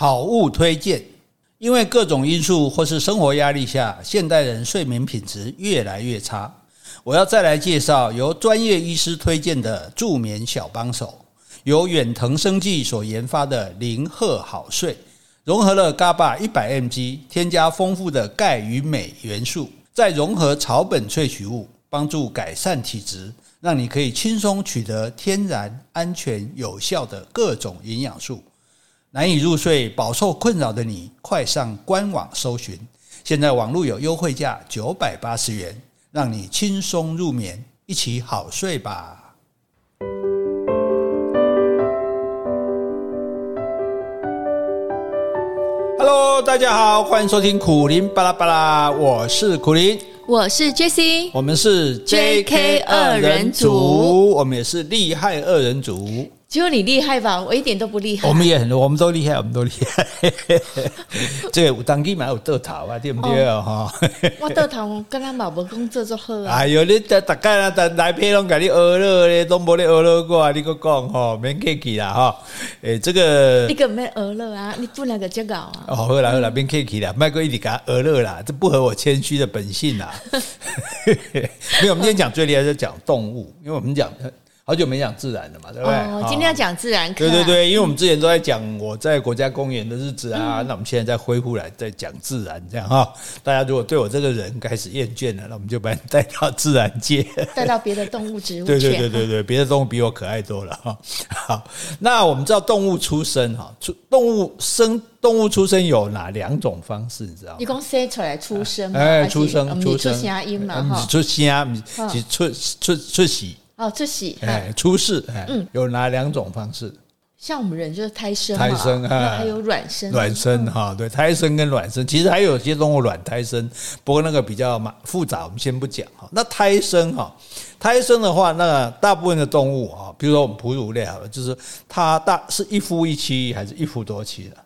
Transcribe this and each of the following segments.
好物推荐，因为各种因素或是生活压力下，现代人睡眠品质越来越差。我要再来介绍由专业医师推荐的助眠小帮手，由远藤生技所研发的零赫好睡，融合了 GABA 一百 mg，添加丰富的钙与镁元素，再融合草本萃取物，帮助改善体质，让你可以轻松取得天然、安全、有效的各种营养素。难以入睡、饱受困扰的你，快上官网搜寻，现在网络有优惠价九百八十元，让你轻松入眠，一起好睡吧。Hello，大家好，欢迎收听苦林巴拉巴拉，我是苦林，我是 Jessie，我们是 JK 二人组，我们也是厉害二人组。只有你厉害吧？我一点都不厉害。我们也很多，我们都厉害，我们都厉害。这个有当地蛮有豆头啊，对不对啊？哈，我豆头跟他冇工作做好啊。哎呦，你大大概啦，来配拢给你学了咧，都冇咧学了过啊，你个讲哈，免客气啦哈。诶，这个你个没学了啊？你不那个这个啊？哦，好啦好啦，免客气啦，麦哥一直给他学了啦，这不合我谦虚的本性啦。没有，我们今天讲最厉害是讲动物，因为我们讲。好久没讲自然了嘛，对不对？哦，今天要讲自然课。对对对，因为我们之前都在讲我在国家公园的日子啊，那我们现在再恢复来再讲自然，这样哈。大家如果对我这个人开始厌倦了，那我们就把你带到自然界，带到别的动物植物。对对对对对，别的动物比我可爱多了哈。好，那我们知道动物出生哈，出动物生动物出生有哪两种方式？你知道吗？一共生出来出生，哎，出生出生，出声音嘛哈，出声，是出出出喜。哦，出喜哎，出世哎，嗯，有哪两种方式？像我们人就是胎生，胎生啊，还有卵生，卵生哈，对，胎生跟卵生，其实还有些动物卵胎生，不过那个比较麻复杂，我们先不讲哈。那胎生哈，胎生的话，那大部分的动物啊，比如说我们哺乳类好了，就是它大是一夫一妻还是一夫多妻的？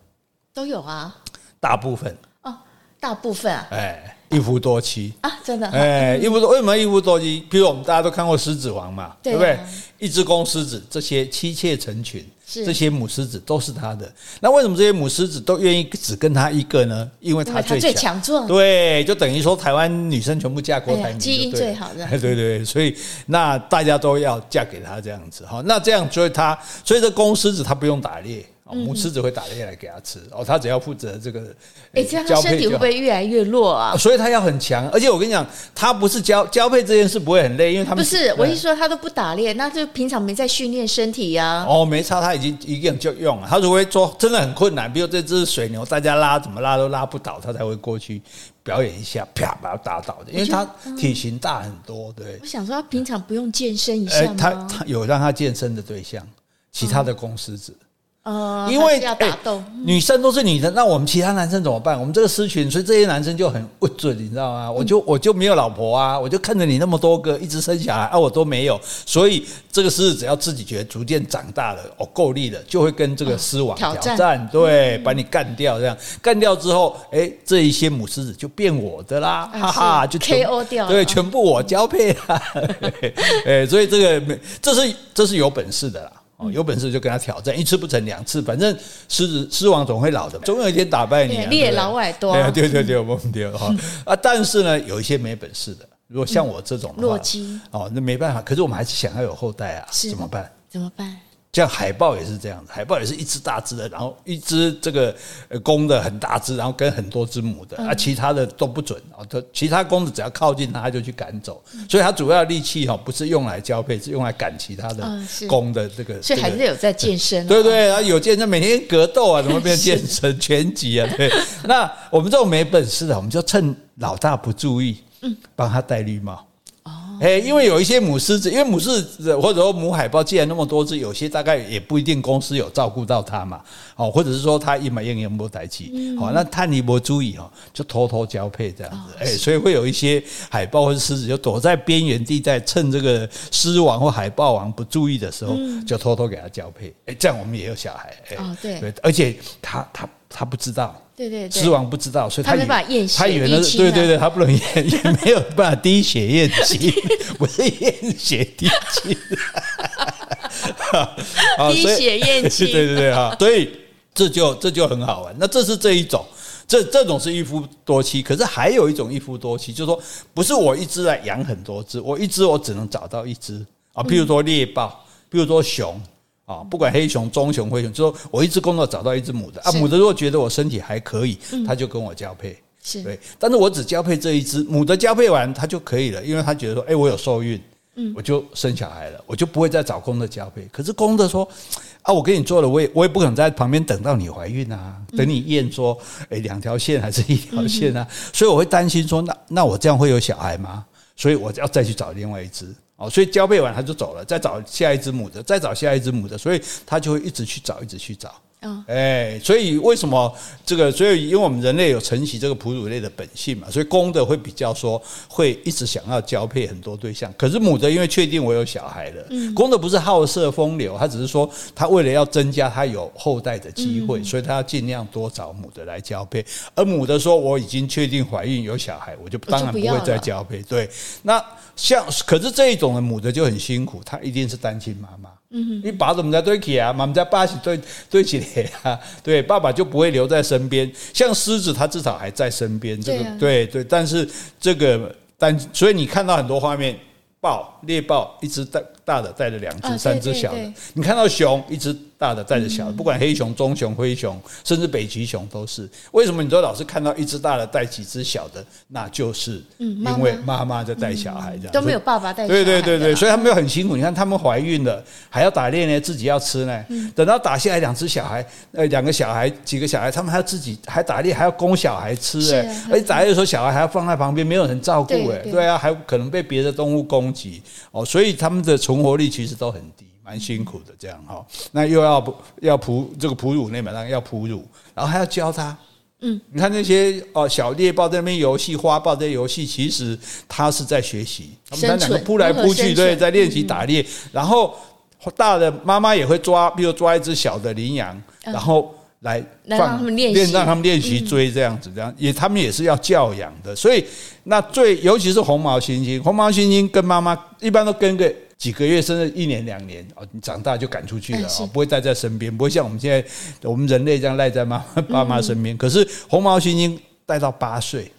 都有啊，大部分哦，大部分啊，哎。一夫多妻啊，真的哎，一夫多为什么一夫多妻？比如我们大家都看过《狮子王》嘛，对不对？一只公狮子，这些妻妾成群，这些母狮子都是他的。那为什么这些母狮子都愿意只跟他一个呢？因为他最强壮。对，就等于说台湾女生全部嫁郭台铭，基因最好的。对对，所以那大家都要嫁给他这样子哈。那这样所以他，所以这公狮子他不用打猎。母狮子会打猎来给他吃哦，他只要负责这个。哎，这样他身体会不会越来越弱啊？所以他要很强，而且我跟你讲，他不是交交配这件事不会很累，因为他们不是。我一说他都不打猎，那就平常没在训练身体呀。哦，没差，他已经一样就用了。他如果说真的很困难，比如这只水牛，大家拉怎么拉都拉不倒，他才会过去表演一下，啪把它打倒的，因为他体型大很多。对，我想说他平常不用健身一下吗？他他有让他健身的对象，其他的公狮子。呃，因为要打斗，女生都是女生，那我们其他男生怎么办？我们这个狮群，所以这些男生就很不准，你知道吗？我就我就没有老婆啊，我就看着你那么多个一直生小孩啊，我都没有，所以这个狮子只要自己觉得逐渐长大了，哦，够力了，就会跟这个狮王挑战，对，把你干掉，这样。干掉之后，哎，这一些母狮子就变我的啦，哈哈，就 KO 掉，对，全部我交配了，哎，所以这个这是这是有本事的啦。哦，有本事就跟他挑战，一次不成两次，反正狮子狮王总会老的，总有一天打败你。猎老外多，对对对，我们丢哈啊！但是呢，有一些没本事的，如果像我这种弱鸡哦，那没办法。可是我们还是想要有后代啊，怎么办？怎么办？像海豹也是这样子，海豹也是一只大只的，然后一只这个公的很大只，然后跟很多只母的，啊，其他的都不准啊，它其他公的只要靠近它就去赶走，所以它主要力气哈不是用来交配，是用来赶其他的公的这个。所以还是有在健身。对对啊，有健身，每天格斗啊，怎么变健身拳击啊？对，那我们这种没本事的，我们就趁老大不注意，嗯，帮他戴绿帽。哎，因为有一些母狮子，因为母狮子或者说母海豹，既然那么多只，有些大概也不一定公司有照顾到它嘛，哦，或者是说它一买一年没带起，好，那探你不注意哈，就偷偷交配这样子，哎，所以会有一些海豹或者狮子就躲在边缘地带，趁这个狮王或海豹王不注意的时候，就偷偷给它交配，哎，这样我们也有小孩，哎，对，而且它它它不知道。对对对，狮王不知道，所以他他没办法验血，他以为那是对对对，他不能验，也没有办法滴血验亲，不是验血滴亲，滴血验亲，对对对哈，所以这就这就很好玩。那这是这一种，这这种是一夫多妻。可是还有一种一夫多妻，就是说不是我一只来养很多只，我一只我只能找到一只啊。譬如说猎豹，譬如说熊啊，不管黑熊、棕熊、灰熊，就说我一只公的找到一只母的啊。母的如果觉得我身体还可以，他就跟我交配。是对，但是我只交配这一只母的，交配完它就可以了，因为它觉得说，哎，我有受孕。嗯，我就生小孩了，我就不会再找公的交配。可是公的说，啊，我跟你做了，我也我也不可能在旁边等到你怀孕啊，等你验说，诶，两条线还是一条线啊？所以我会担心说，那那我这样会有小孩吗？所以我要再去找另外一只哦。所以交配完它就走了，再找下一只母的，再找下一只母的，所以它就会一直去找，一直去找。哎，所以为什么这个？所以因为我们人类有承袭这个哺乳类的本性嘛，所以公的会比较说会一直想要交配很多对象。可是母的因为确定我有小孩了，公的不是好色风流，他只是说他为了要增加他有后代的机会，所以他要尽量多找母的来交配。而母的说我已经确定怀孕有小孩，我就当然不会再交配。对，那像可是这一种的母的就很辛苦，她一定是单亲妈妈。嗯，你爸怎么在对起啊？妈妈在爸起对对起来啊？对，爸爸就不会留在身边。像狮子，它至少还在身边。这个对对，但是这个但所以你看到很多画面，豹猎豹一只大大的带着两只三只小的，你看到熊一只。大的带着小的，不管黑熊、棕熊、灰熊，甚至北极熊都是。为什么你都老是看到一只大的带几只小的？那就是因为妈妈在带小孩，这样都没有爸爸带。对对对对，所以他们又很辛苦。你看他们怀孕了，还要打猎呢，自己要吃呢。等到打下来两只小孩，呃，两个小孩，几个小孩，他们还要自己还打猎，还要供小孩吃哎。而且打猎的时候，小孩还要放在旁边，没有人照顾哎。对啊，还可能被别的动物攻击哦，所以他们的存活率其实都很低。蛮辛苦的，这样哈，那又要不要哺这个哺乳类嘛，当然要哺乳，然后还要教他。嗯，你看那些哦小猎豹在那边游戏，花豹在游戏，其实它是在学习，他们两个扑来扑去，对，在练习打猎。然后大的妈妈也会抓，比如抓一只小的羚羊，然后来放让他们练习，让他们练习追这样子，这样也他们也是要教养的。所以那最尤其是红毛猩猩，红毛猩猩跟妈妈一般都跟个。几个月甚至一年两年哦，你长大就赶出去了哦，不会待在身边，不会像我们现在我们人类这样赖在妈妈爸妈身边。可是红毛猩猩带到八岁。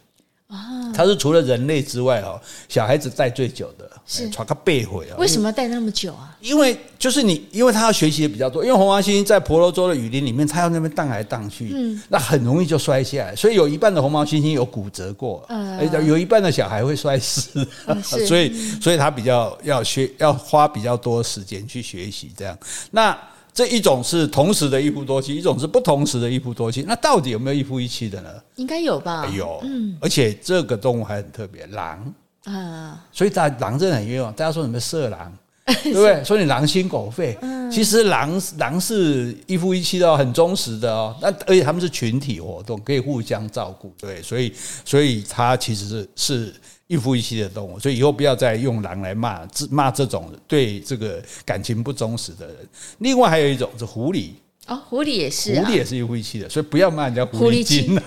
啊，他是除了人类之外哦，小孩子带最久的，是传个背回啊。为什么要带那么久啊？因为就是你，因为他要学习的比较多。因为红毛猩猩在婆罗洲的雨林里面，它要那边荡来荡去，嗯，那很容易就摔下来。所以有一半的红毛猩猩有骨折过，呃，有一半的小孩会摔死，所以所以他比较要学，要花比较多时间去学习这样。那。这一种是同时的一夫多妻，一种是不同时的一夫多妻。那到底有没有一夫一妻的呢？应该有吧。有，嗯，而且这个动物还很特别，狼啊，所以大狼真的很冤枉。大家说什么色狼，对不对？说你狼心狗肺，其实狼狼是一夫一妻的，很忠实的哦。那而且他们是群体活动，可以互相照顾，对，所以所以它其实是是。一夫一妻的动物，所以以后不要再用狼来骂骂这种对这个感情不忠实的人。另外还有一种是狐狸哦，狐狸也是，狐狸也是一夫一妻的，所以不要骂人家狐狸精。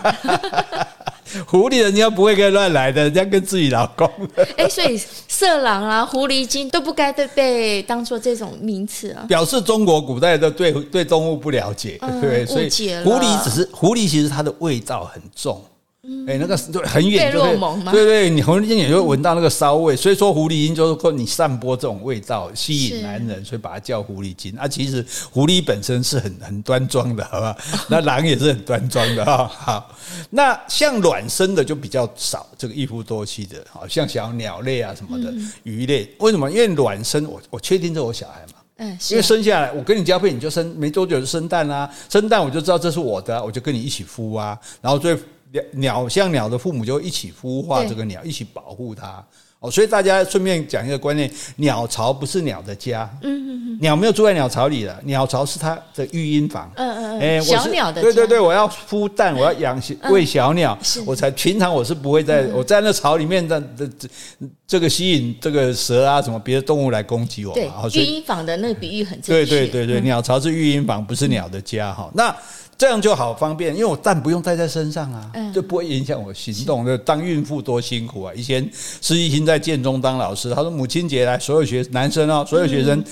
狐狸人家不会跟乱来的，人家跟自己老公。哎，所以色狼啊、狐狸精都不该被被当做这种名词啊，表示中国古代的对对动物不了解，对，所以狐狸只是狐狸，其实它的味道很重。哎，那个就很远就会，对对，你红眼也就闻到那个骚味，所以说狐狸精就是说你散播这种味道吸引男人，所以把它叫狐狸精。啊，其实狐狸本身是很很端庄的，好吧？那狼也是很端庄的哈。好，那像卵生的就比较少，这个一夫多妻的，好像小鸟类啊什么的鱼类，为什么？因为卵生，我我确定这是我小孩嘛，嗯，因为生下来我跟你交配，你就生没多久就生蛋啦，生蛋我就知道这是我的，我就跟你一起孵啊，然后最。鸟像鸟的父母就一起孵化这个鸟，一起保护它。哦，所以大家顺便讲一个观念：鸟巢不是鸟的家。嗯嗯，鸟没有住在鸟巢里的，鸟巢是它的育婴房。嗯嗯嗯。小鸟的。对对对，我要孵蛋，我要养喂小鸟，我才平常我是不会在我在那巢里面的这这个吸引这个蛇啊什么别的动物来攻击我。对，育婴房的那个比喻很正确。对对对对，鸟巢是育婴房，不是鸟的家哈。那。这样就好方便，因为我蛋不用带在身上啊，就不会影响我行动。就当孕妇多辛苦啊！以前施一新在建中当老师，他说母亲节来，所有学男生哦，所有学生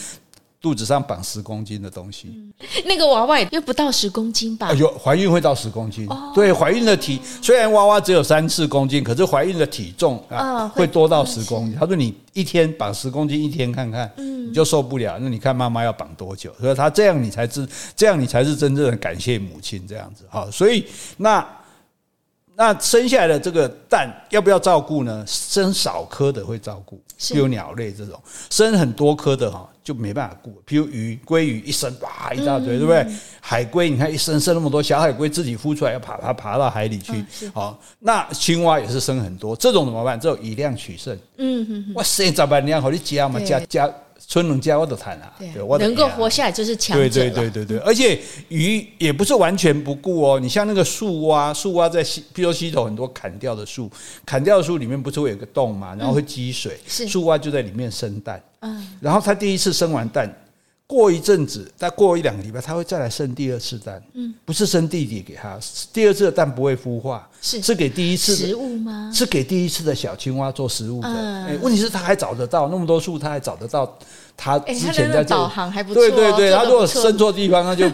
肚子上绑十公斤的东西。嗯、那个娃娃又不到十公斤吧？有怀孕会到十公斤。哦、对，怀孕的体虽然娃娃只有三四公斤，可是怀孕的体重啊、哦、会多到十公斤。他说你一天绑十公斤，一天看看，嗯、你就受不了。那你看妈妈要绑多久？所以他这样你才知，这样你才是真正的感谢母亲这样子。好，所以那。那生下来的这个蛋要不要照顾呢？生少颗的会照顾，比如鸟类这种；生很多颗的哈就没办法顾。比如鱼、鲑鱼一生哇一大堆，对不对？海龟你看一生生那么多，小海龟自己孵出来要爬爬爬到海里去。好，那青蛙也是生很多，这种怎么办？这种以量取胜。嗯嗯，哇塞，咋办？你要好你加嘛加加。春龙家我的谈啊，对，能够活下来就是强者。对对对对对，而且鱼也不是完全不顾哦。你像那个树蛙，树蛙在溪，比如溪头很多砍掉的树，砍掉的树里面不是会有个洞嘛，然后会积水，树蛙就在里面生蛋。嗯，然后它第一次生完蛋。过一阵子，再过一两个礼拜，他会再来生第二次蛋。嗯，不是生弟弟给他，第二次的蛋不会孵化，是是给第一次的食物吗？是给第一次的小青蛙做食物的。哎，问题是他还找得到那么多树，他还找得到他之前在导航还不错。对对对，他如果生错地方，那就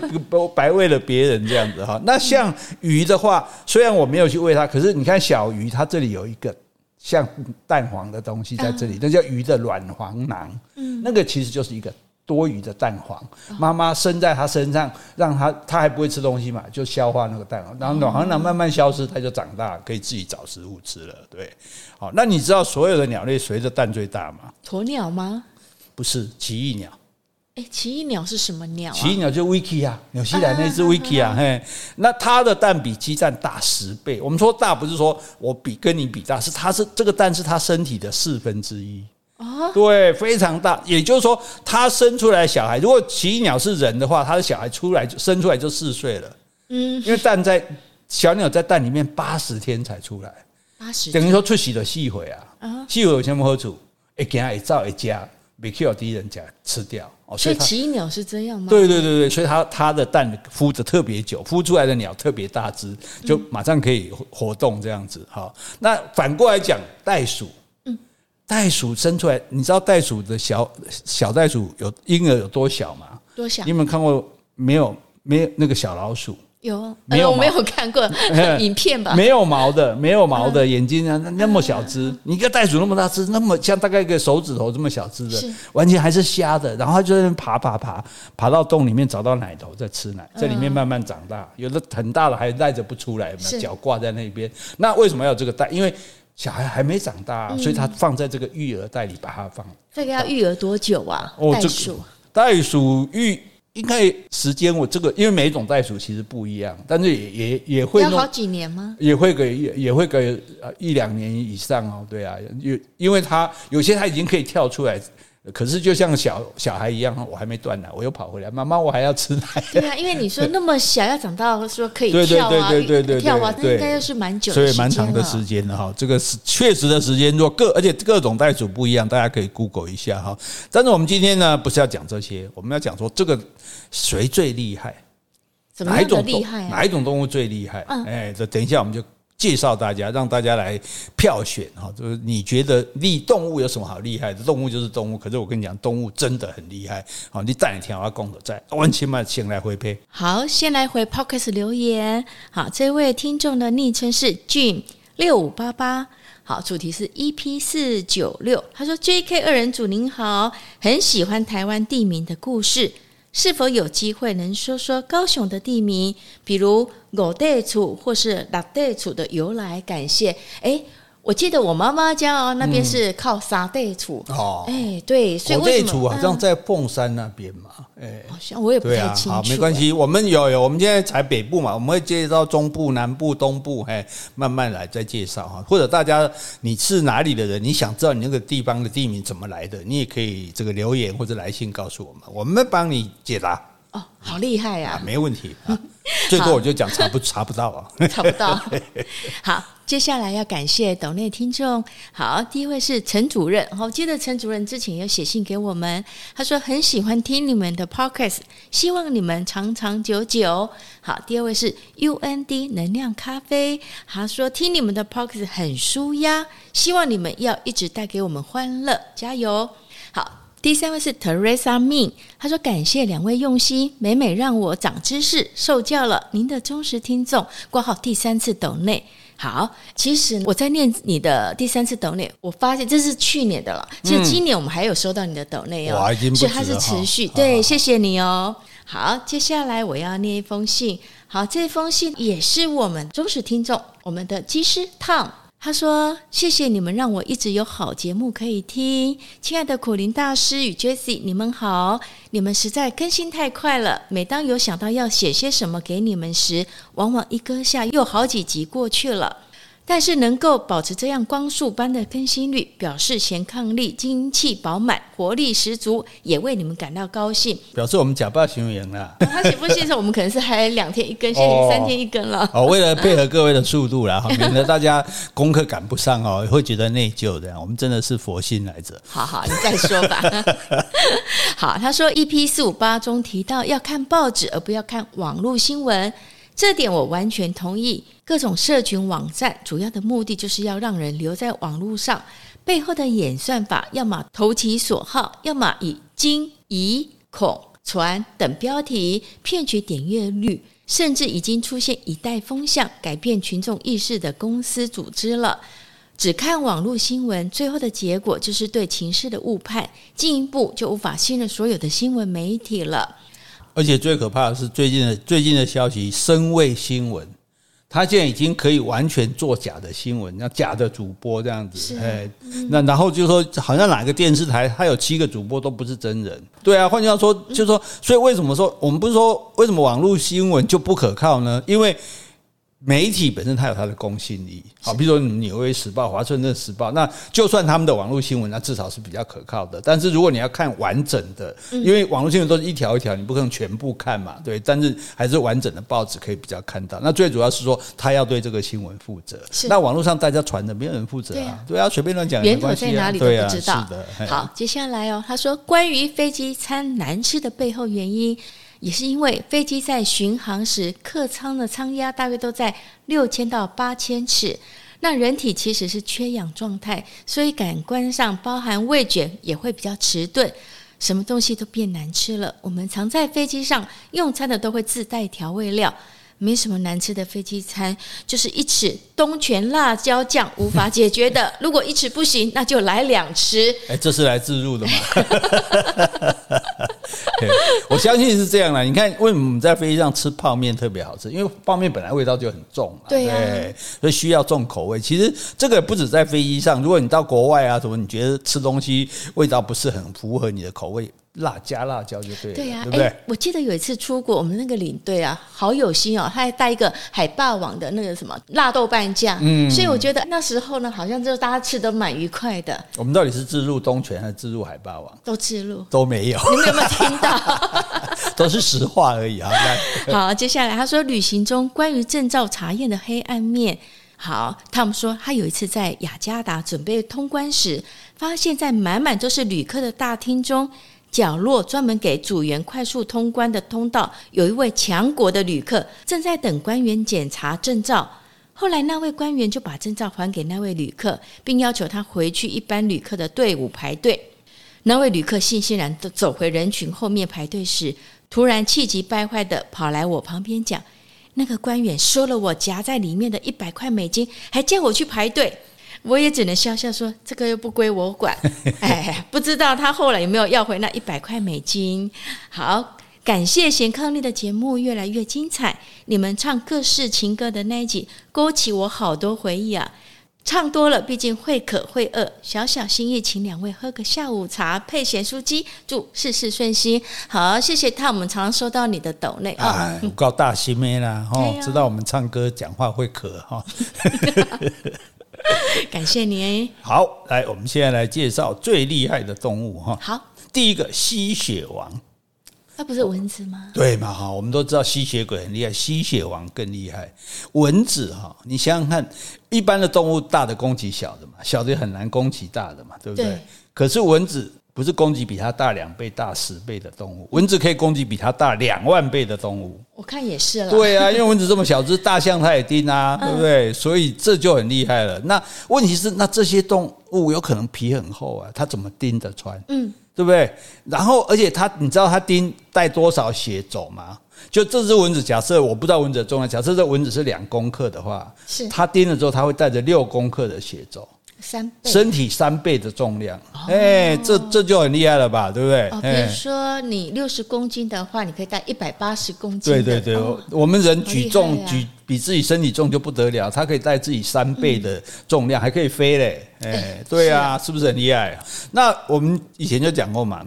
白喂了别人这样子哈。那像鱼的话，虽然我没有去喂它，可是你看小鱼，它这里有一个像蛋黄的东西在这里，那叫鱼的卵黄囊。嗯，那个其实就是一个。多余的蛋黄，妈妈生在他身上，让他他还不会吃东西嘛，就消化那个蛋黄，然后卵黄囊慢慢消失，它就长大，可以自己找食物吃了。对，好，那你知道所有的鸟类谁的蛋最大吗？鸵鸟吗？不是，奇异鸟。哎，奇异鸟是什么鸟啊？奇异鸟就 Vicky 啊，纽西兰那只 Vicky 啊，嘿，那它的蛋比鸡蛋大十倍。我们说大不是说我比跟你比大，是它是这个蛋是它身体的四分之一。对，非常大。也就是说，他生出来小孩，如果奇异鸟是人的话，他的小孩出来就生出来就四岁了。嗯，因为蛋在小鸟在蛋里面八十天才出来，八十等于说出息的细回啊。啊，细回有什么好处？一给它一造一家，没 kill 第一人家吃掉。哦所以奇异鸟是这样吗？对对对对，所以它它的蛋孵的特别久，孵出来的鸟特别大只，就马上可以活动这样子。好，那反过来讲，袋鼠。袋鼠生出来，你知道袋鼠的小小袋鼠有婴儿有多小吗？多小？你有没有看过？没有，没有那个小老鼠。有，没有？我没有看过 影片吧？没有毛的，没有毛的眼睛啊，那么小只。你一个袋鼠那么大只，那么像大概一个手指头这么小只的，完全还是瞎的。然后它就在那爬爬爬，爬到洞里面找到奶头，在吃奶，在里面慢慢长大。有的很大了还赖着不出来，脚挂在那边。那为什么要这个袋？因为小孩还没长大，所以他放在这个育儿袋里，把它放。这个要育儿多久啊？袋鼠，袋鼠育应该时间我这个，因为每一种袋鼠其实不一样，但是也也也会要好几年吗？也会给也也会给一两年以上哦。对啊，因因为它有些它已经可以跳出来。可是就像小小孩一样，我还没断奶，我又跑回来，妈妈，我还要吃奶。对啊，因为你说那么小要长到说可以跳啊，对对对跳啊，那应该又是蛮久的，所以蛮长的时间的哈。这个是确实的时间，若各而且各种袋鼠不一样，大家可以 Google 一下哈。但是我们今天呢，不是要讲这些，我们要讲说这个谁最厉害？哪一种厉害？哪一种动物最厉害？哎，这等一下我们就。介绍大家，让大家来票选哈，就是你觉得厉动物有什么好厉害的？动物就是动物，可是我跟你讲，动物真的很厉害。好，你带你听我要讲的，在万千万先来回配。好，先来回 Podcast 留言。好，这位听众的昵称是 Jim 六五八八。好，主题是 EP 四九六。他说：“JK 二人组您好，很喜欢台湾地名的故事。”是否有机会能说说高雄的地名，比如五代厝或是六代厝的由来？感谢。诶我记得我妈妈家哦，那边是靠三块厝哦，哎，对，所以为什么好像在凤山那边嘛，哎，好像我也不太清楚。好，没关系，我们有有，我们现在才北部嘛，我们会介绍中部、南部、东部，哎，慢慢来再介绍哈。或者大家你是哪里的人，你想知道你那个地方的地名怎么来的，你也可以这个留言或者来信告诉我们，我们帮你解答。哦，好厉害呀！没问题啊，最多我就讲查不查不到啊，查不到。好。接下来要感谢岛内听众。好，第一位是陈主任。好，记得陈主任之前有写信给我们，他说很喜欢听你们的 podcast，希望你们长长久久。好，第二位是 UND 能量咖啡，他说听你们的 podcast 很舒压，希望你们要一直带给我们欢乐，加油。好，第三位是 Teresa Min，他说感谢两位用心，每每让我长知识，受教了。您的忠实听众，挂号第三次抖内。好，其实我在念你的第三次抖内，我发现这是去年的了。其实今年我们还有收到你的抖内哦，所以它是持续。对，谢谢你哦。好，接下来我要念一封信。好，这封信也是我们忠实听众，我们的机师 Tom。他说：“谢谢你们让我一直有好节目可以听，亲爱的苦林大师与 Jesse，你们好，你们实在更新太快了。每当有想到要写些什么给你们时，往往一搁下又好几集过去了。”但是能够保持这样光速般的更新率，表示贤伉俪、精气饱满、活力十足，也为你们感到高兴。表示我们假扮行为赢了。他写不信的，我们可能是还两天一更，现在三天一更了。哦，为了配合各位的速度啦，哈，免得大家功课赶不上哦，会觉得内疚的。我们真的是佛心来着。好好，你再说吧。好，他说 EP 四五八中提到要看报纸而不要看网络新闻。这点我完全同意。各种社群网站主要的目的就是要让人留在网络上，背后的演算法要么投其所好，要么以惊、疑、恐、传等标题骗取点阅率，甚至已经出现以带风向、改变群众意识的公司组织了。只看网络新闻，最后的结果就是对情势的误判，进一步就无法信任所有的新闻媒体了。而且最可怕的是最近的最近的消息，身位新闻，他现在已经可以完全做假的新闻，那假的主播这样子，哎，那然后就说好像哪个电视台，他有七个主播都不是真人，对啊，换句话说，就是说，所以为什么说我们不是说为什么网络新闻就不可靠呢？因为媒体本身它有它的公信力，好，比如说《纽约时报》、《华盛顿时报》，那就算他们的网络新闻，那至少是比较可靠的。但是如果你要看完整的，因为网络新闻都是一条一条，你不可能全部看嘛，对。但是还是完整的报纸可以比较看到。那最主要是说，他要对这个新闻负责。那网络上大家传的，没有人负责啊，对啊，随便乱讲，源头在哪里都不知道。是的，好，接下来哦，他说关于飞机餐难吃的背后原因。也是因为飞机在巡航时，客舱的舱压大约都在六千到八千尺，那人体其实是缺氧状态，所以感官上包含味觉也会比较迟钝，什么东西都变难吃了。我们常在飞机上用餐的都会自带调味料。没什么难吃的飞机餐，就是一匙东泉辣椒酱无法解决的。如果一匙不行，那就来两匙。哎，这是来自入的吗？我相信是这样的。你看，为什么我们在飞机上吃泡面特别好吃？因为泡面本来味道就很重嘛，对，啊、对，所以需要重口味。其实这个不止在飞机上，如果你到国外啊什么，你觉得吃东西味道不是很符合你的口味。辣加辣椒就对了，对呀、啊，对不对、欸？我记得有一次出国，我们那个领队啊，好有心哦，他还带一个海霸王的那个什么辣豆瓣酱，嗯，所以我觉得那时候呢，好像就大家吃的蛮愉快的。我们到底是自入东泉还是自入海霸王？都自入，都没有。你们有没有听到？都是实话而已啊。好，接下来他说，旅行中关于证照查验的黑暗面。好，他们说他有一次在雅加达准备通关时，发现在满满都是旅客的大厅中。角落专门给组员快速通关的通道，有一位强国的旅客正在等官员检查证照。后来那位官员就把证照还给那位旅客，并要求他回去一般旅客的队伍排队。那位旅客悻悻然地走回人群后面排队时，突然气急败坏地跑来我旁边讲：“那个官员收了我夹在里面的一百块美金，还叫我去排队。”我也只能笑笑说：“这个又不归我管。”哎，不知道他后来有没有要回那一百块美金。好，感谢贤伉俪的节目越来越精彩。你们唱各式情歌的那一集，勾起我好多回忆啊！唱多了，毕竟会渴会饿。小小心意，请两位喝个下午茶配咸酥鸡，祝事事顺心。好，谢谢他。我们常常收到你的抖内 啊，我告大心妹啦，哦，知道我们唱歌讲话会渴哈。感谢您。好，来，我们现在来介绍最厉害的动物哈。好，第一个吸血王，那不是蚊子吗？对嘛哈，我们都知道吸血鬼很厉害，吸血王更厉害。蚊子哈，你想想看，一般的动物大的攻击小的嘛，小的也很难攻击大的嘛，对不对？对。可是蚊子。不是攻击比它大两倍、大十倍的动物，蚊子可以攻击比它大两万倍的动物。我看也是了。对啊，因为蚊子这么小只，大象它也叮啊，对不对？所以这就很厉害了。那问题是，那这些动物有可能皮很厚啊，它怎么叮得穿？嗯，对不对？然后，而且它，你知道它叮带多少血走吗？就这只蚊子，假设我不知道蚊子的重量，假设这蚊子是两公克的话，是它叮了之后，它会带着六公克的血走。三倍。身体三倍的重量，哎、哦，这这就很厉害了吧，对不对？哦，比如说你六十公斤的话，你可以带一百八十公斤。对对对，哦、我们人举重举比自己身体重就不得了，他可以带自己三倍的重量，嗯、还可以飞嘞，哎，对啊，是，是不是很厉害啊？那我们以前就讲过嘛，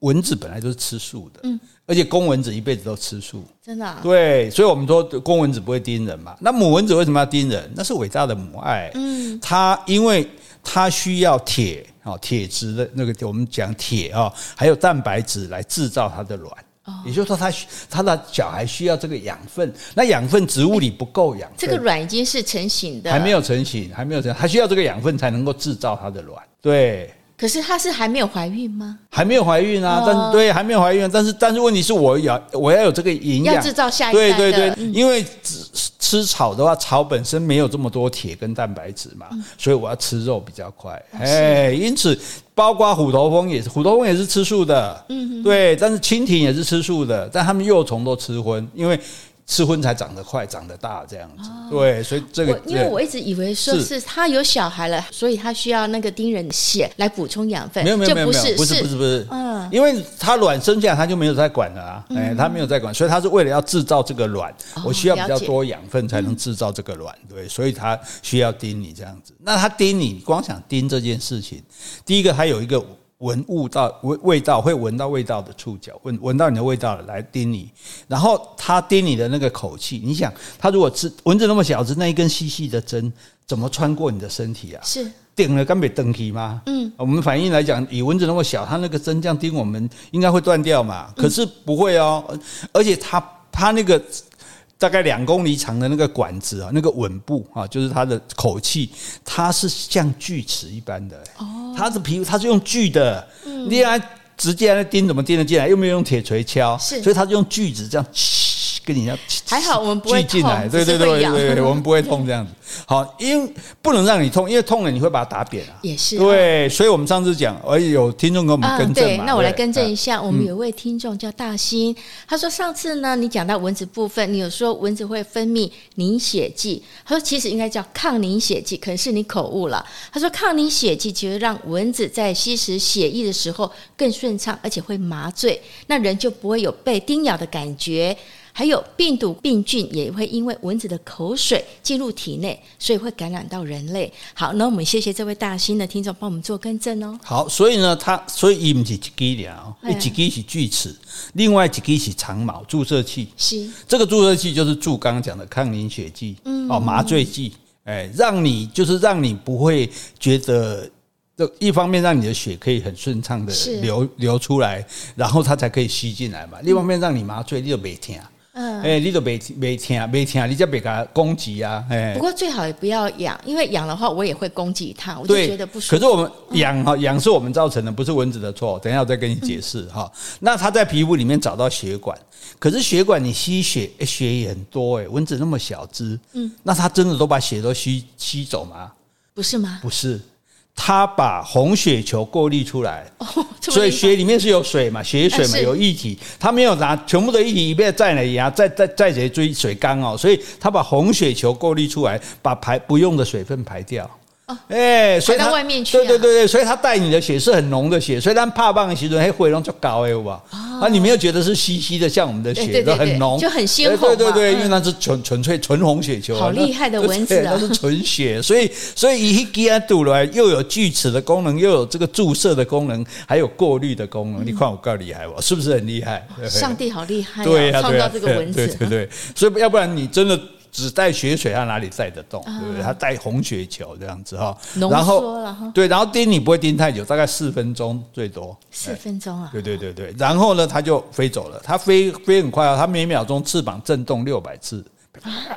蚊子本来就是吃素的，嗯，而且公蚊子一辈子都吃素，真的、啊。对，所以我们说公蚊子不会叮人嘛。那母蚊子为什么要叮人？那是伟大的母爱，嗯，它因为它需要铁啊，铁质的那个我们讲铁啊，还有蛋白质来制造它的卵。也就是说，它它的小孩需要这个养分，那养分植物里不够养分。这个卵已经是成型的，还没有成型，还没有成，它需要这个养分才能够制造它的卵。对。可是她是还没有怀孕吗？还没有怀孕啊，但是对，还没有怀孕，但是但是问题是我要我要有这个营养，要制造下一代的。对对对，因为吃吃草的话，草本身没有这么多铁跟蛋白质嘛，所以我要吃肉比较快。哎，因此包括虎头蜂也是，虎头蜂也是吃素的，嗯，对，但是蜻蜓也是吃素的，但它们幼虫都吃荤，因为。吃荤才长得快、长得大这样子，哦、对，所以这个因为我一直以为说是。他有小孩了，所以他需要那个丁人血来补充养分。没有没有没有不是不是不是不是，嗯，因为他卵生下来他就没有在管了啊，哎、嗯，他没有在管，所以他是为了要制造这个卵，哦、我需要比较多养分才能制造这个卵，对，所以他需要叮你这样子。那他叮你，光想叮这件事情，第一个他有一个。闻物到味味道，会闻到味道的触角，闻闻到你的味道了，来叮你。然后它叮你的那个口气，你想，它如果是蚊子那么小只，那一根细细的针怎么穿过你的身体啊？是顶了，干被登起吗？嗯，我们反应来讲，以蚊子那么小，它那个针这样叮我们，应该会断掉嘛？可是不会哦，而且它它那个。大概两公里长的那个管子啊，那个吻部啊，就是它的口气，它是像锯齿一般的。哦，它的皮肤它是用锯的，嗯，你来直接来钉怎么钉得进来？又没有用铁锤敲，是，所以它就用锯子这样。跟你要 还好，我们不会痛，对对对对对，我们不会痛这样子。好，因为不能让你痛，因为痛了你会把它打扁啊。也是对，所以我们上次讲，而有听众给我们更正嘛。那我来更正一下，我们有位听众叫大新，他说上次呢，你讲到蚊子部分，你有说蚊子会分泌凝血剂，他说其实应该叫抗凝血剂，可能是你口误了。他说抗凝血剂其实让蚊子在吸食血液的时候更顺畅，而且会麻醉，那人就不会有被叮咬的感觉。还有病毒、病菌也会因为蚊子的口水进入体内，所以会感染到人类。好，那我们谢谢这位大新的听众帮我们做更正哦。好，所以呢，它所以一不是一剂了，一剂是锯齿，另外一剂是长毛注射器。是这个注射器就是注刚刚讲的抗凝血剂，嗯，哦，麻醉剂，哎，让你就是让你不会觉得，这一方面让你的血可以很顺畅的流流出来，然后它才可以吸进来嘛。另一方面让你麻醉，你就没听。嗯，哎，你都没没听，没听，你就别给他攻击啊！哎，不过最好也不要养，因为养的话，我也会攻击它，我就觉得不舒服。可是我们养哈，养是我们造成的，不是蚊子的错。等一下我再跟你解释哈。那它在皮肤里面找到血管，可是血管你吸血，血也很多哎，蚊子那么小只，嗯，那它真的都把血都吸吸走吗？不是吗？不是。他把红血球过滤出来，所以血里面是有水嘛，血水嘛，有液体。他没有拿全部的液体一边在那里啊，再再再直接追水缸哦，所以他把红血球过滤出来，把排不用的水分排掉。哎，所以他外面去，对对对对，所以他带你的血是很浓的血，所以他怕棒的时候，嘿，回龙就高哎，哇，啊，你没有觉得是稀稀的，像我们的血都很浓，就很鲜红，对对对，因为那是纯纯粹纯红血球，好厉害的蚊子啊，那是纯血，所以所以一给它堵来，又有锯齿的功能，又有这个注射的功能，还有过滤的功能，你看我够厉害不？是不是很厉害？上帝好厉害，对呀，创造这个蚊子，对对对，所以要不然你真的。只带血水，它哪里载得动？对不对？它带红血球这样子哈，然后对，然后叮你不会叮太久，大概四分钟最多。四分钟啊？对对对对，然后呢，它就飞走了。它飞飞很快啊，它每秒钟翅膀震动六百次，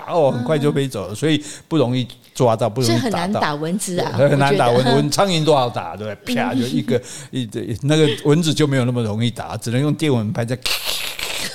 哦，很快就飞走了，所以不容易抓到，不容易打到。很难打蚊子啊，很难打蚊 蚊，苍蝇多好打，对不对？啪，就一个一那个蚊子就没有那么容易打，只能用电蚊拍在。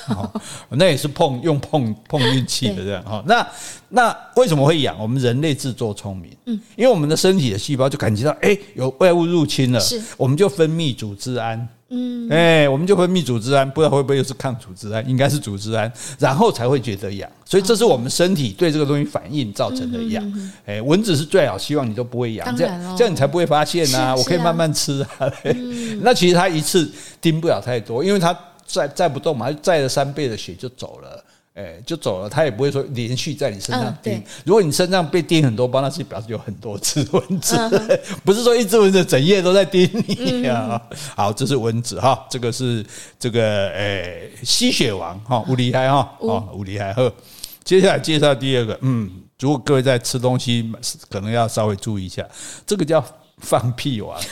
哦，那也是碰用碰碰运气的这样哈。那那为什么会痒？我们人类自作聪明，嗯，因为我们的身体的细胞就感觉到，哎，有外物入侵了，是，我们就分泌组织胺，嗯，哎，我们就分泌组织胺，不知道会不会又是抗组织胺，应该是组织胺，然后才会觉得痒。所以这是我们身体对这个东西反应造成的痒。哎，蚊子是最好，希望你都不会痒，这样这样你才不会发现呐。我可以慢慢吃啊。那其实它一次叮不了太多，因为它载载不动嘛，载了三倍的血就走了。哎，就走了，他也不会说连续在你身上叮。嗯、如果你身上被叮很多包，那是表示有很多只蚊子，嗯、不是说一只蚊子整夜都在叮你啊。嗯、好，这是蚊子哈，这个是这个诶吸血王哈，无厉害哈，哦，无厉害呵。接下来介绍第二个，嗯，如果各位在吃东西，可能要稍微注意一下，这个叫。放屁王，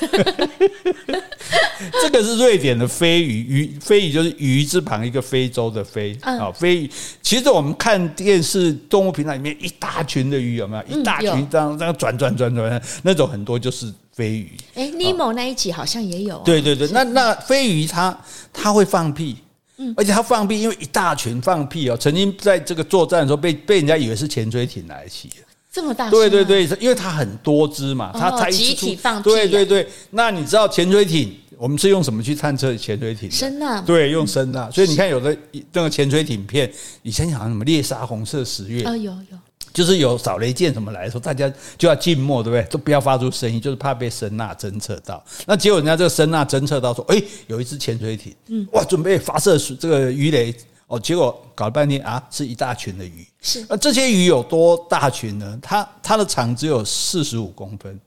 这个是瑞典的飞鱼，鱼飞鱼就是鱼字旁一个非洲的非啊，飞鱼。其实我们看电视动物频道里面一大群的鱼有没有？一大群这样这样转转转转，那种很多就是飞鱼。哎，尼莫那一集好像也有。对对对，那那飞鱼它它会放屁，嗯，而且它放屁，因为一大群放屁哦，曾经在这个作战的时候被被人家以为是潜水艇来袭。这么大？对对对，因为它很多只嘛，它它集体放屁。对对对，那你知道潜水艇我们是用什么去探测潜水艇？声呐。对，用声呐。所以你看，有的那个潜水艇片，以前好像什么猎杀红色十月啊，有有，就是有扫雷舰什么来的时候，大家就要静默，对不对？都不要发出声音，就是怕被声呐侦测到。那结果人家这个声呐侦测到说，哎，有一只潜水艇，嗯，哇，准备发射这个鱼雷。哦，结果搞了半天啊，是一大群的鱼。是，那这些鱼有多大群呢？它它的长只有四十五公分，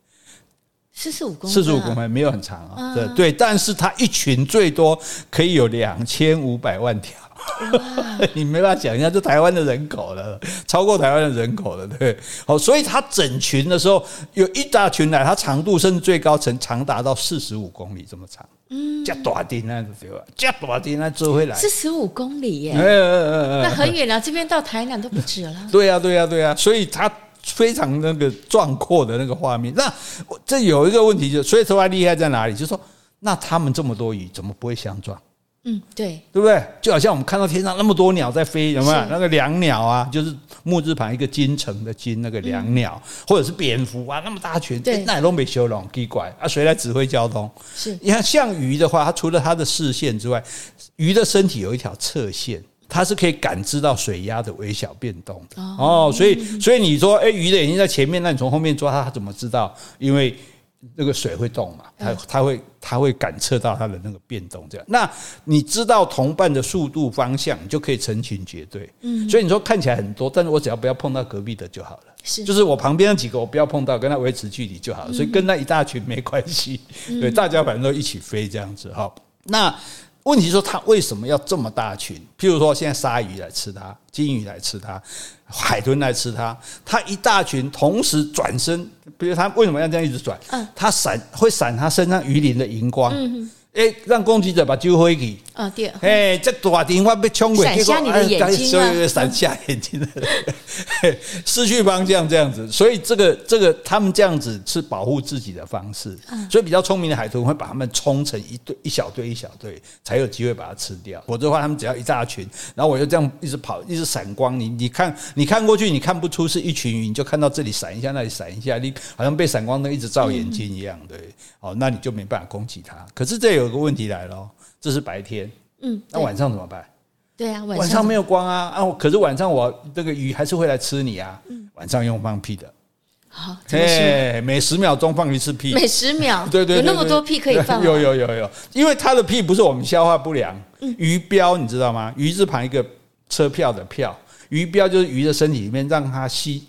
四十五公分，四十五公分没有很长啊。对对，但是它一群最多可以有两千五百万条。你没办法讲一下，这台湾的人口了，超过台湾的人口了，对。好，所以它整群的时候有一大群来，它长度甚至最高曾长达到四十五公里这么长。嗯，加大点那对吧？加大点那坐回来四十五公里耶，那很远了，这边到台南都不止了。对呀，对呀，对呀，所以它非常那个壮阔的那个画面。那这有一个问题，就所以说它厉害在哪里？就是说，那他们这么多鱼，怎么不会相撞？嗯，对，对不对？就好像我们看到天上那么多鸟在飞，有没有？那个椋鸟啊，就是木字旁一个金城的金，那个良鸟，嗯、或者是蝙蝠啊，那么大群，对，那都没修容，奇怪啊！谁来指挥交通？是，你看像鱼的话，它除了它的视线之外，鱼的身体有一条侧线，它是可以感知到水压的微小变动的。哦，所以，所以你说，哎，鱼的眼睛在前面，那你从后面抓它，它怎么知道？因为那个水会动嘛，它它会它会感测到它的那个变动，这样。那你知道同伴的速度方向，你就可以成群结队。嗯，所以你说看起来很多，但是我只要不要碰到隔壁的就好了。是，就是我旁边那几个我不要碰到，跟他维持距离就好了。所以跟那一大群没关系。对，大家反正都一起飞这样子哈。那。问题说它为什么要这么大群？譬如说现在鲨鱼来吃它，金鱼来吃它，海豚来吃它，它一大群同时转身，比如它为什么要这样一直转？嗯，它闪会闪它身上鱼鳞的荧光。嗯哎，让攻击者把揪回去。啊，对。哎，这大电话被冲过，闪瞎你的眼睛啊！闪瞎眼睛的，失去方向这样子。所以这个这个，他们这样子是保护自己的方式。所以比较聪明的海豚会把它们冲成一堆一小堆一小堆，才有机会把它吃掉。否则的话，他们只要一大群，然后我就这样一直跑，一直闪光。你你看，你看过去，你看不出是一群鱼，你就看到这里闪一下，那里闪一下，你好像被闪光灯一直照眼睛一样。对，哦，那你就没办法攻击它。可是这有个问题来了，这是白天，嗯，那晚上怎么办？对啊，晚上没有光啊啊！可是晚上我这个鱼还是会来吃你啊。嗯晚上用放屁的，好，哎，每十秒钟放一次屁，每十秒，对对，有那么多屁可以放，有有有有，因为它的屁不是我们消化不良，鱼标你知道吗？鱼字旁一个车票的票，鱼标就是鱼的身体里面让它吸。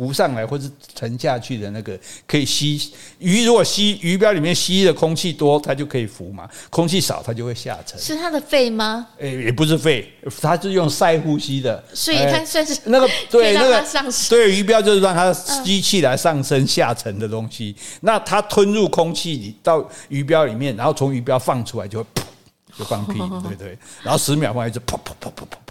浮上来或是沉下去的那个可以吸鱼，如果吸鱼标里面吸的空气多，它就可以浮嘛；空气少，它就会下沉。是它的肺吗？诶、欸，也不是肺，它是用鳃呼吸的，所以它算是那个对那个对鱼标就是让它吸气来上升下沉的东西。那它吞入空气里到鱼标里面，然后从鱼标放出来就会噗就放屁，对对，然后十秒放一次，噗噗噗噗噗。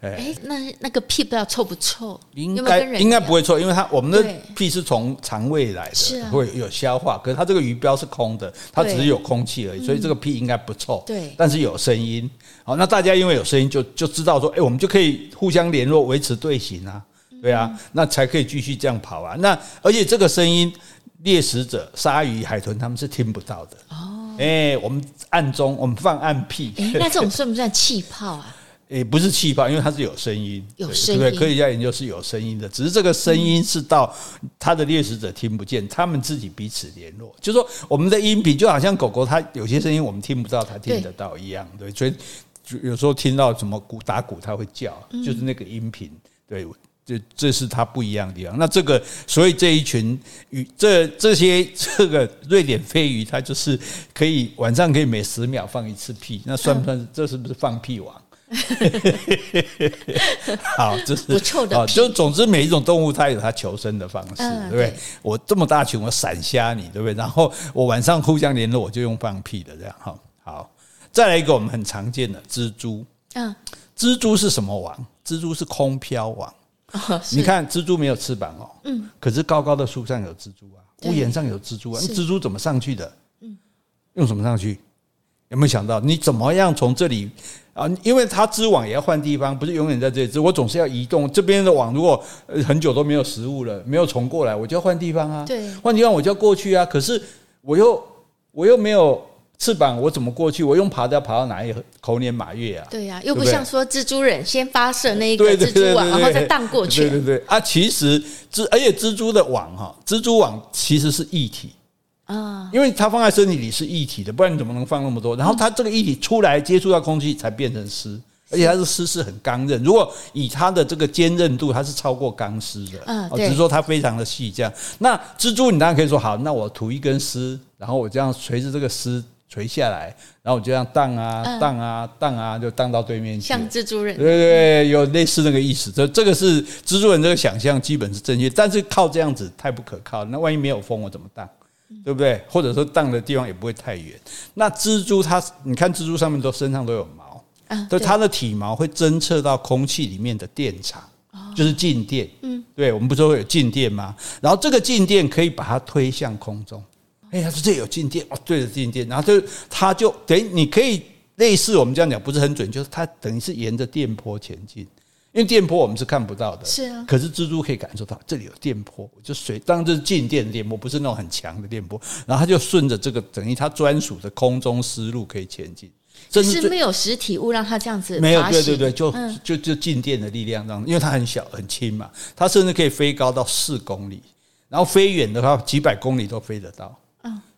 哎，那那个屁不知道臭不臭？应该应该不会臭，因为它我们的屁是从肠胃来的，会有消化。可是它这个鱼标是空的，它只是有空气而已，所以这个屁应该不臭。对，但是有声音。好，那大家因为有声音，就就知道说，哎，我们就可以互相联络，维持队形啊，对啊，那才可以继续这样跑啊。那而且这个声音，猎食者、鲨鱼、海豚他们是听不到的。哦。哎，我们暗中我们放暗屁，那这种算不算气泡啊？也不是气泡，因为它是有声音，有声音。对，科学家研究是有声音的，只是这个声音是到它的猎食者听不见，他们自己彼此联络。就是说，我们的音频就好像狗狗，它有些声音我们听不到，它听得到一样。对，所以有时候听到什么鼓打鼓，它会叫，就是那个音频。对，这这是它不一样的地方。那这个，所以这一群鱼，这这些这个瑞典飞鱼，它就是可以晚上可以每十秒放一次屁，那算不算？这是不是放屁王？好，这是不臭的。就总之，每一种动物它有它求生的方式，对不对？我这么大群，我闪瞎你，对不对？然后我晚上互相联络，我就用放屁的这样。哈，好，再来一个我们很常见的蜘蛛。嗯，蜘蛛是什么王？蜘蛛是空飘王。你看，蜘蛛没有翅膀哦。嗯。可是高高的树上有蜘蛛啊，屋檐上有蜘蛛啊。蜘蛛怎么上去的？嗯。用什么上去？有没有想到你怎么样从这里啊？因为它织网也要换地方，不是永远在这里织。我总是要移动这边的网，如果很久都没有食物了，没有虫过来，我就要换地方啊。对，换地方我就要过去啊。可是我又我又没有翅膀，我怎么过去？我用爬的要爬到哪里？猴年马月啊？对呀，又不像说蜘蛛人先发射那一个蜘蛛网，然后再荡过去。对对对啊，其实蜘而且蜘蛛的网哈，蜘蛛网其实是液体。啊，因为它放在身体里是液体的，不然你怎么能放那么多？然后它这个液体出来接触到空气才变成丝，而且它是丝是很刚韧。如果以它的这个坚韧度，它是超过钢丝的。嗯，只是说它非常的细。这样，那蜘蛛你当然可以说好，那我吐一根丝，然后我这样随着这个丝垂下来，然后我就这样荡啊荡啊荡啊，就荡到对面去。像蜘蛛人，对对对，有类似那个意思。这这个是蜘蛛人这个想象基本是正确，但是靠这样子太不可靠。那万一没有风，我怎么荡？对不对？或者说荡的地方也不会太远。那蜘蛛它，你看蜘蛛上面都身上都有毛，啊，对，它的体毛会侦测到空气里面的电场，就是静电。嗯，对，我们不是说会有静电吗？然后这个静电可以把它推向空中。哎，他说这有静电哦，对着静电，然后就它就等于你可以类似我们这样讲，不是很准，就是它等于是沿着电波前进。因为电波我们是看不到的，是啊。可是蜘蛛可以感受到这里有电波，就随当然这是静电的电波，不是那种很强的电波。然后它就顺着这个等于它专属的空中思路可以前进。只是没有实体物让它这样子。没有，对对对，就就就静电的力量让，因为它很小很轻嘛，它甚至可以飞高到四公里，然后飞远的话几百公里都飞得到。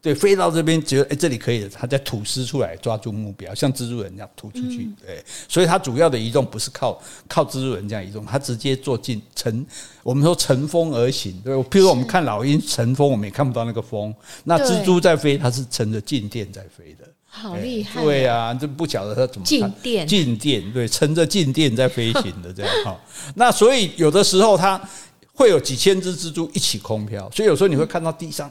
对，飞到这边觉得哎，这里可以了，它再吐丝出来抓住目标，像蜘蛛人这样吐出去。对，所以它主要的移动不是靠靠蜘蛛人这样移动，它直接做进乘，我们说乘风而行。对，譬如我们看老鹰乘风，我们也看不到那个风。那蜘蛛在飞，它是乘着静电在飞的，好厉害。对啊，这不晓得它怎么静电静电对，乘着静电在飞行的这样 哈。那所以有的时候它会有几千只蜘蛛一起空飘，所以有时候你会看到地上。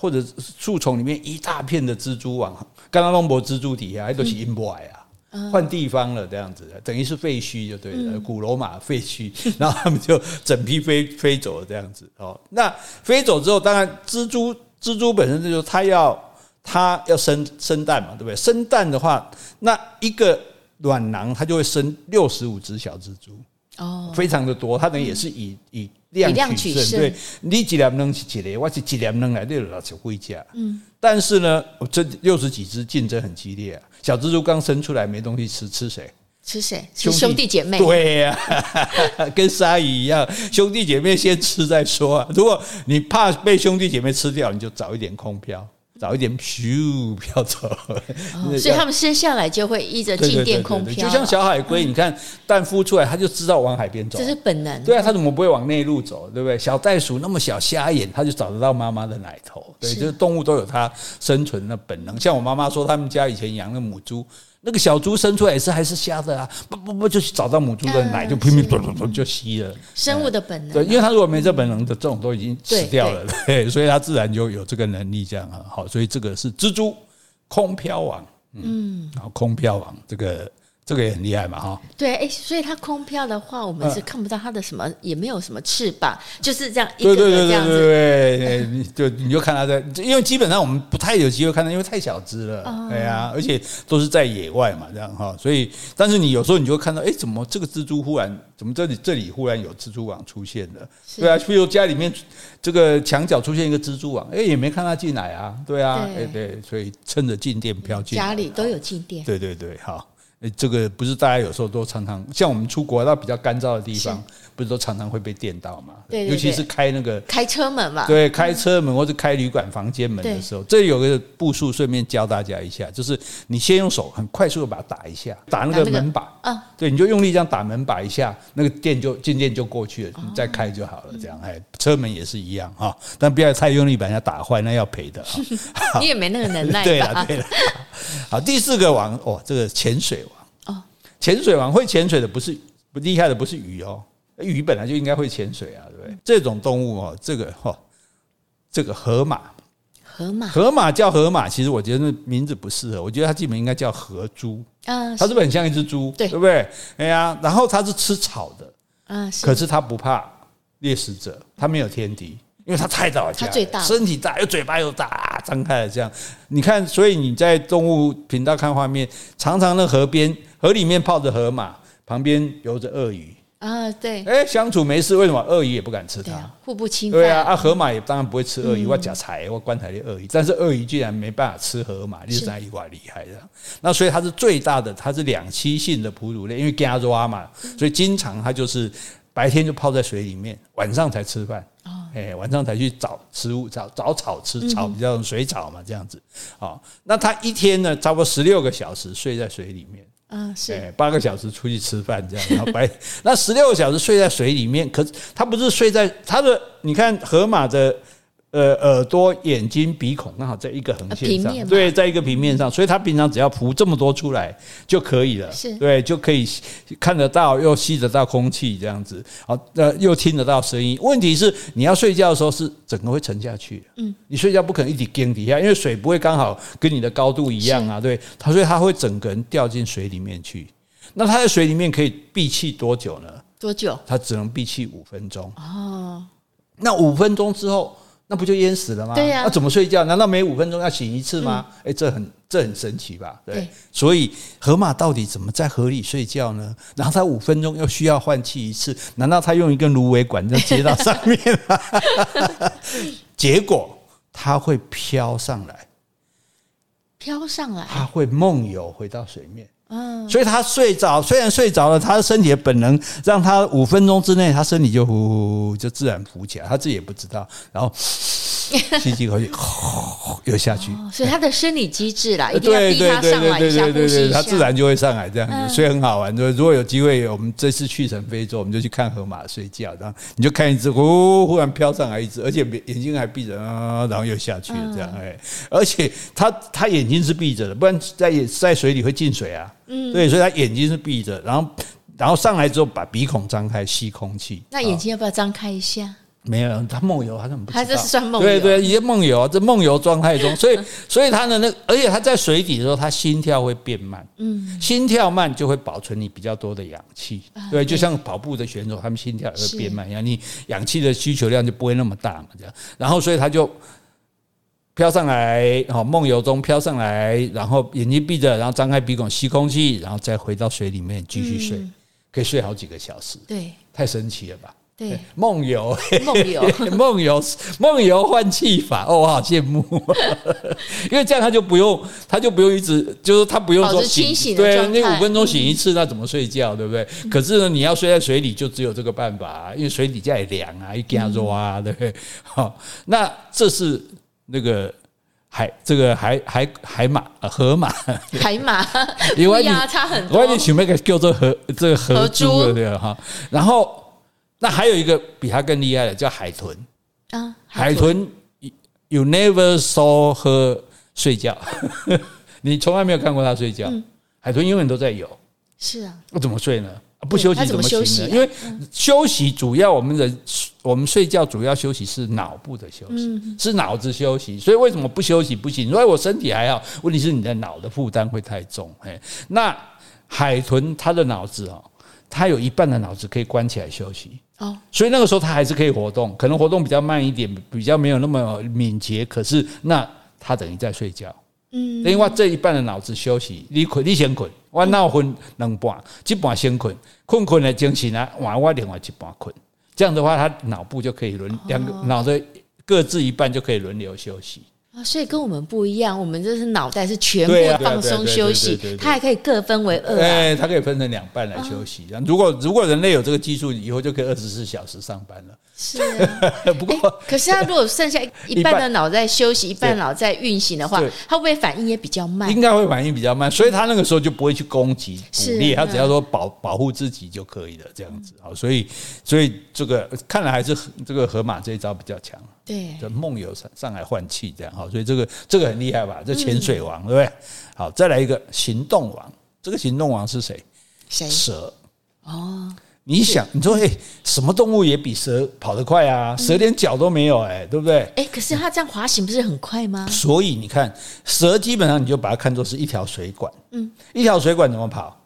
或者树丛里面一大片的蜘蛛网，刚刚弄博蜘蛛底下还都是阴霾啊，换地方了这样子，等于是废墟就对了，古罗马废墟，然后他们就整批飞飞走了这样子哦。那飞走之后，当然蜘蛛蜘蛛本身就是它要它要生生蛋嘛，对不对？生蛋的话，那一个卵囊它就会生六十五只小蜘蛛哦，非常的多，它等于也是以以。量取胜，对，你几两能几粒，我是几两能来六老就回家。嗯，但是呢，这六十几只竞争很激烈啊。小蜘蛛刚生出来没东西吃，吃谁？吃谁？吃兄弟姐妹。对呀，跟鲨鱼一样，兄弟姐妹先吃再说啊。如果你怕被兄弟姐妹吃掉，你就早一点空飘。早一点咻飘走，哦，所以他们生下来就会依着静电空飘，就像小海龟，你看蛋孵出来，它就知道往海边走，这是本能。对啊，它怎么不会往内陆走？对不对？小袋鼠那么小，瞎眼，它就找得到妈妈的奶头。对，就是动物都有它生存的本能。像我妈妈说，他们家以前养的母猪。那个小猪生出来也是还是瞎的啊，不不不，就去找到母猪的奶，就拼命咚咚咚就吸了。生物的本能。对，因为它如果没这本能的，这种都已经死掉了。对，所以它自然就有这个能力，这样啊。好，所以这个是蜘蛛空飘王，嗯，然后空飘王这个这个也很厉害嘛，哈。对，哎，所以它空飘的话，我们是看不到它的什么，嗯、也没有什么翅膀，就是这样一个个这样子。对对对对对，你就你就看它在，因为基本上我们不太有机会看到，因为太小只了，哦、对啊，而且都是在野外嘛，这样哈。所以，但是你有时候你就会看到，哎，怎么这个蜘蛛忽然，怎么这里这里忽然有蜘蛛网出现了？对啊，比如家里面这个墙角出现一个蜘蛛网，哎，也没看它进来啊，对啊，哎对，对，所以趁着静电飘进来，家里都有静电，对对对，好。诶，这个不是大家有时候都常常像我们出国到比较干燥的地方，不是都常常会被电到嘛？对，尤其是开那个开车门嘛，对，开车门或者开旅馆房间门的时候，这有个步数，顺便教大家一下，就是你先用手很快速的把它打一下，打那个门把，啊，对，你就用力这样打门把一下，那个电就渐渐就过去了，你再开就好了。这样，哎，车门也是一样哈，但不要太用力把人家打坏，那要赔的啊。你也没那个能耐。对了，对了。好，第四个王哦，这个潜水王哦。潜水王会潜水的不是不厉害的不是鱼哦，鱼本来就应该会潜水啊，对不对？这种动物哦，这个哈，这个河马，河马，河马叫河马，其实我觉得名字不适合，我觉得它基本应该叫河猪啊，它是不是很像一只猪？对，对不对？哎呀，然后它是吃草的啊，可是它不怕猎食者，它没有天敌。因为它太大了，它最大，身体大，又嘴巴又大，张开了这样。你看，所以你在动物频道看画面，常常那河边、河里面泡着河马，旁边游着鳄鱼啊，对，哎，相处没事，为什么鳄鱼也不敢吃它？互不侵犯。对啊，啊，河马也当然不会吃鳄鱼，我假财，或棺材的鳄鱼，但是鳄鱼居然没办法吃河马，你是哪一块厉害的？那所以它是最大的，它是两栖性的哺乳类，因为加抓嘛，所以经常它就是白天就泡在水里面，晚上才吃饭。哎，晚上才去找食物，找找草吃，草比较水草嘛，这样子。好，那它一天呢，差不多十六个小时睡在水里面。啊，是。八个小时出去吃饭，这样。然后白，那十六个小时睡在水里面，可是他不是睡在他的，你看河马的。呃，耳朵、眼睛、鼻孔刚好在一个横线上，对，在一个平面上，所以他平常只要浮这么多出来就可以了，是对，就可以看得到，又吸得到空气，这样子，好，呃，又听得到声音。问题是你要睡觉的时候是整个会沉下去，嗯，你睡觉不可能一直跟底下，因为水不会刚好跟你的高度一样啊，对，他所以他会整个人掉进水里面去。那他在水里面可以闭气多久呢？多久？他只能闭气五分钟。哦，那五分钟之后。那不就淹死了吗？对呀。那怎么睡觉？难道每五分钟要醒一次吗？哎，这很这很神奇吧？对。所以河马到底怎么在河里睡觉呢？然后它五分钟又需要换气一次？难道它用一根芦苇管子接到上面吗？结果它会飘上来，飘上来，它会梦游回到水面。嗯，所以他睡着，虽然睡着了，他的身体的本能让他五分钟之内，他身体就呼呼就自然浮起来，他自己也不知道，然后 吸几口气，呼又下去。所以他的生理机制啦，一定要逼他上来一下呼吸一下，他自然就会上来这样子，所以很好玩。如果有机会，我们这次去成非洲，我们就去看河马睡觉，然后你就看一只呼忽然飘上来一只，而且眼睛还闭着啊，然后又下去了这样哎，而且他他眼睛是闭着的，不然在在水里会进水啊。嗯，对，所以他眼睛是闭着，然后，然后上来之后把鼻孔张开吸空气。那眼睛要不要张开一下？没有，他梦游，他怎么不知道？他这是算梦游？对对，也梦游，这梦游状态中，所以，所以他的那，而且他在水底的时候，他心跳会变慢。嗯，心跳慢就会保存你比较多的氧气。对，就像跑步的选手，他们心跳也会变慢一样，你氧气的需求量就不会那么大嘛，这样。然后，所以他就。飘上来，好梦游中飘上来，然后眼睛闭着，然后张开鼻孔吸空气，然后再回到水里面继续睡，嗯、可以睡好几个小时。对，太神奇了吧？对，梦游，梦游，梦游，梦游换气法，哦，我好羡慕，因为这样他就不用，他就不用一直，就是他不用说醒，醒对，那五分钟醒一次，那怎么睡觉，对不对？嗯、可是呢，你要睡在水里，就只有这个办法，因为水底下也凉啊，一加热啊，对不对？好，那这是。那个海，这个海海海马河马，海马，因为差很多。我还得想那个叫做河这个河猪对哈。然后那还有一个比它更厉害的叫海豚。啊，海豚，you never saw her 睡觉，你从来没有看过它睡觉。海豚永远都在游，是啊，那怎么睡呢？不休息怎么行呢？因为休息主要我们人我们睡觉主要休息是脑部的休息，是脑子休息。所以为什么不休息不行？因为我身体还好，问题是你的脑的负担会太重。哎，那海豚它的脑子哦，它有一半的脑子可以关起来休息哦，所以那个时候它还是可以活动，可能活动比较慢一点，比较没有那么敏捷，可是那它等于在睡觉。嗯，另外这一半的脑子休息，你困你先困，我脑昏两半，一半先困，困困的精神啊，晚我另外一半困，这样的话，他脑部就可以轮两个脑袋各自一半就可以轮流休息。啊，所以跟我们不一样，我们就是脑袋是全部放松休息，它还可以各分为二，哎，它可以分成两半来休息。如果如果人类有这个技术，以后就可以二十四小时上班了。是啊，不过可是他如果剩下 一半的脑在休息，一半脑在运行的话，他会不会反应也比较慢？应该会反应比较慢，所以他那个时候就不会去攻击捕猎，他只要说保保护自己就可以了，这样子。好，所以所以这个看来还是这个河马这一招比较强。对，这梦游上上来换气这样好，所以这个这个很厉害吧？这潜水王对不对？好，再来一个行动王，这个行动王是谁？谁？蛇。哦。你想，你说，哎，什么动物也比蛇跑得快啊？蛇连脚都没有，哎，对不对？哎，可是它这样滑行不是很快吗？所以你看，蛇基本上你就把它看作是一条水管，嗯，一条水管怎么跑？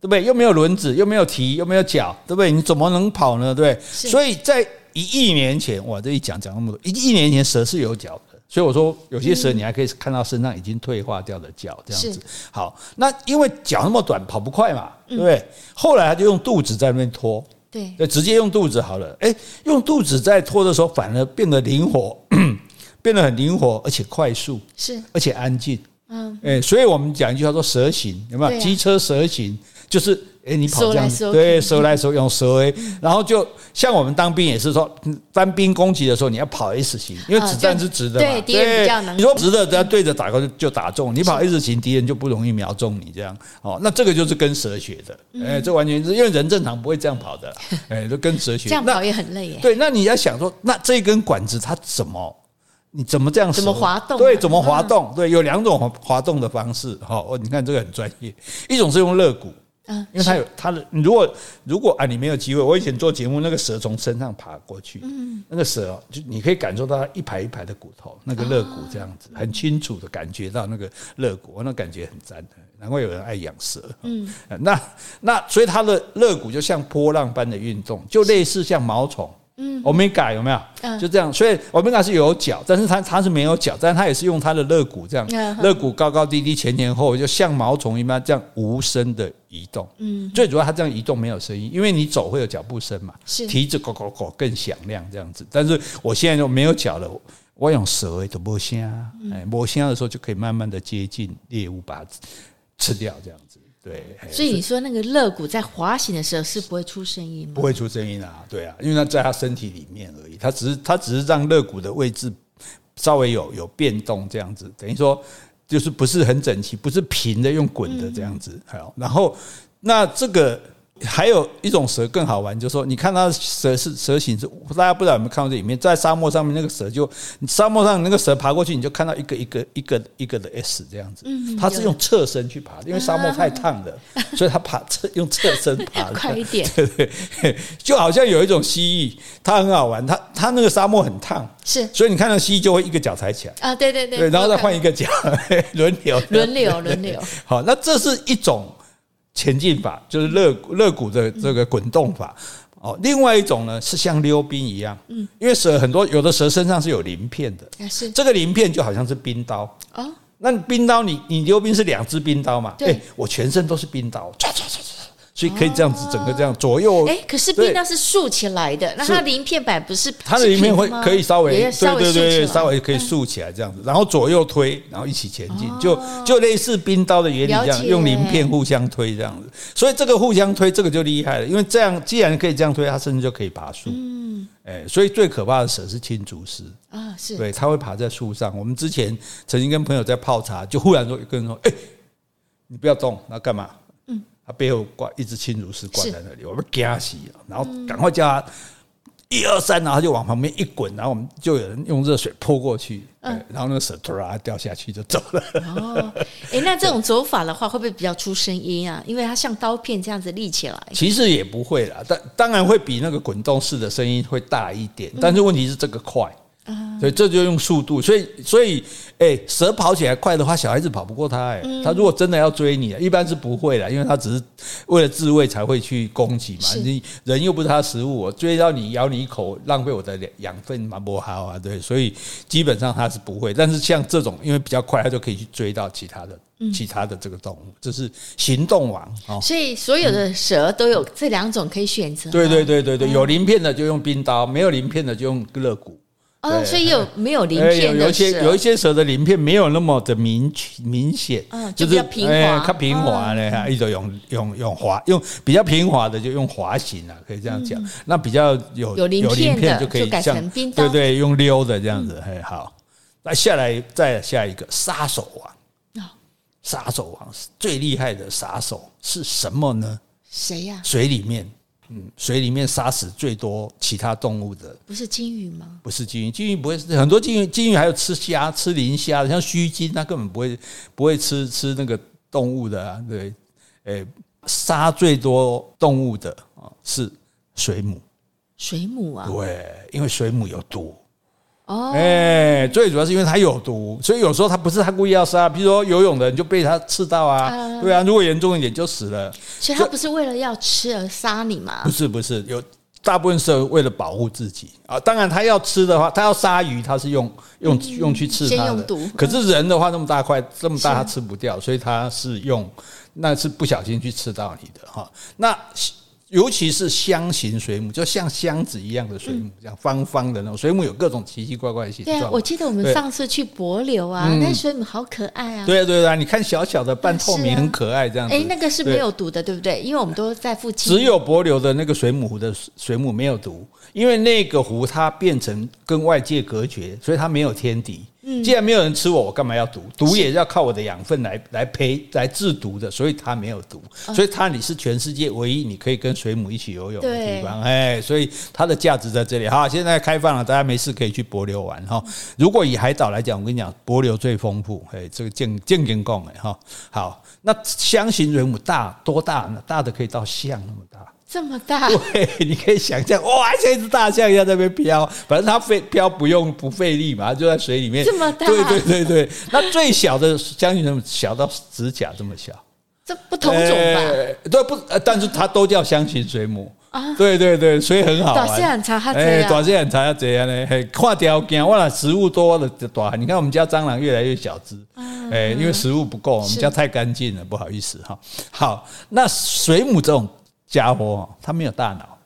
对不对？又没有轮子，又没有蹄，又没有脚，对不对？你怎么能跑呢？对不对？所以在一亿年前，哇，这一讲讲那么多，一亿年前蛇是有脚的。所以我说，有些蛇你还可以看到身上已经退化掉的脚，这样子。好，那因为脚那么短，跑不快嘛，对不对？后来他就用肚子在那边拖，对，直接用肚子好了。诶，用肚子在拖的时候，反而变得灵活，变得很灵活，而且快速，是，而且安静。嗯，诶，所以我们讲一句话说蛇形，有没有？机车蛇形就是。哎，你跑这样对，收来收用蛇诶，然后就像我们当兵也是说，单兵攻击的时候你要跑 S 型，因为子弹是直的嘛，对，你说直的，只要对着打过去就打中，你跑 S 型，敌人就不容易瞄中你这样。哦，那这个就是跟蛇学的，哎，这完全是因为人正常不会这样跑的，哎，就跟蛇学。这样跑也很累耶。对，那你要想说，那这根管子它怎么，你怎么这样？怎么滑动？对，怎么滑动？对，有两种滑动的方式。哦，你看这个很专业，一种是用肋骨。嗯，因为它有它的，如果如果啊，你没有机会，我以前做节目，那个蛇从身上爬过去，嗯，那个蛇哦，就你可以感受到它一排一排的骨头，那个肋骨这样子，很清楚的感觉到那个肋骨，那感觉很赞的，难怪有人爱养蛇。嗯，那那所以它的肋骨就像波浪般的运动，就类似像毛虫。嗯，Omega 有没有？嗯，就这样。所以 Omega 是有脚，但是它它是没有脚，但是它也是用它的肋骨这样，肋骨高高低低前前后后，就像毛虫一般这样无声的移动。嗯，最主要它这样移动没有声音，因为你走会有脚步声嘛，是蹄子咯咯咯更响亮这样子。但是我现在就没有脚了，我用舌头摸虾，哎，摸虾的时候就可以慢慢的接近猎物，把它吃掉这样子。对，所以你说那个肋骨在滑行的时候是不会出声音吗？不会出声音啊，对啊，因为它在它身体里面而已，它只是它只是让肋骨的位置稍微有有变动这样子，等于说就是不是很整齐，不是平的，用滚的这样子。好，然后那这个。还有一种蛇更好玩，就是说，你看它蛇是蛇形是，大家不知道有没有看过这里面，在沙漠上面那个蛇就，沙漠上那个蛇爬过去，你就看到一个一个一个一个的 S 这样子，它是用侧身去爬，因为沙漠太烫了，所以它爬侧用侧身爬，快一点，对对，就好像有一种蜥蜴，它很好玩，它它那个沙漠很烫，是，所以你看到蜥蜴就会一个脚踩起来。啊，对对对，然后再换一个脚，轮流轮流轮流，好，那这是一种。前进法就是肋肋骨的这个滚动法。哦，另外一种呢是像溜冰一样，嗯，因为蛇很多，有的蛇身上是有鳞片的，是。这个鳞片就好像是冰刀。哦，那冰刀你你溜冰是两只冰刀嘛？对，我全身都是冰刀，唰唰唰唰。所以可以这样子，整个这样左右。哎，可是冰刀是竖起来的，那它鳞片板不是？它的鳞片会可以稍微，对对对，稍微可以竖起来这样子，然后左右推，然后一起前进，就就类似冰刀的原理这样，用鳞片互相推这样子。所以这个互相推，这个就厉害了，因为这样既然可以这样推，它甚至就可以爬树。嗯，哎，所以最可怕的蛇是青竹丝啊，是对，它会爬在树上。我们之前曾经跟朋友在泡茶，就忽然说，一个人说：“哎，你不要动，那干嘛？”他背后挂一只青竹丝挂在那里，我们惊死了，然后赶快叫他一二三，然后就往旁边一滚，然后我们就有人用热水泼过去，然后那个蛇突然掉下去就走了。哦，哎，那这种走法的话，会不会比较出声音啊？因为它像刀片这样子立起来。其实也不会啦，但当然会比那个滚动式的声音会大一点，但是问题是这个快。所以这就用速度，所以所以，哎，蛇跑起来快的话，小孩子跑不过它。哎，他如果真的要追你，一般是不会的，因为他只是为了自卫才会去攻击嘛。你人又不是他食物，我追到你咬你一口，浪费我的养分嘛，不好啊。对，所以基本上他是不会。但是像这种，因为比较快，他就可以去追到其他的其他的这个动物，这是行动王哦。所以所有的蛇都有这两种可以选择。对对对对对，有鳞片的就用冰刀，没有鳞片的就用肋骨。哦，所以有没有鳞片的蛇？有一些有一些蛇的鳞片没有那么的明明显，嗯，就比较平滑，它平滑呢，一种用用用滑，用比较平滑的就用滑行啊，可以这样讲。那比较有有鳞片就可以像对对，用溜的这样子，嘿，好。那下来再下一个杀手王啊，杀手王最厉害的杀手是什么呢？谁呀？水里面。嗯，水里面杀死最多其他动物的不是金鱼吗？不是金鱼，金鱼不会，很多金鱼，金鱼还有吃虾、吃磷虾的，像须鲸，它根本不会不会吃吃那个动物的啊。对，诶，杀最多动物的啊是水母，水母啊，对，因为水母有毒。哦，哎，最主要是因为它有毒，所以有时候它不是它故意要杀，比如说游泳的人就被它刺到啊，对啊，如果严重一点就死了。所以它不是为了要吃而杀你吗？不是不是，有大部分是为了保护自己啊。当然，它要吃的话，它要杀鱼，它是用用用去刺它的。可是人的话，那么大块这么大，它吃不掉，所以它是用那是不小心去刺到你的哈。那。尤其是箱型水母，就像箱子一样的水母，这样方方的那种水母，有各种奇奇怪怪的形状。对啊，我记得我们上次去帛流啊，那水母好可爱啊。对啊，对啊，你看小小的半透明，很可爱这样子。哎，那个是没有毒的，对不对？因为我们都在附近。只有帛流的那个水母湖的水母没有毒，因为那个湖它变成跟外界隔绝，所以它没有天敌。既然没有人吃我，我干嘛要毒？毒也要靠我的养分来来培来制毒的，所以它没有毒，所以它你是全世界唯一你可以跟水母一起游泳的地方，哎，所以它的价值在这里。好，现在开放了，大家没事可以去帛琉玩哈。如果以海岛来讲，我跟你讲，帛琉最丰富，哎，这个健健健贡哎哈。好，那箱型水母大多大呢？大的可以到象那么大。这么大，对，你可以想象，哇，像一只大象一样在那边飘，反正它飞飘不用不费力嘛，就在水里面。这么大，对对对对。那最小的箱型水母小到指甲这么小，这不同种吧？对不？但是它都叫箱型水母啊。对对对，所以很好玩。短线很长，它这样。短线很长要这样呢？嘿，看条件，我了食物多了就大。你看我们家蟑螂越来越小只，哎，因为食物不够，我们家太干净了，不好意思哈。好，那水母这种。家伙，他没有大脑，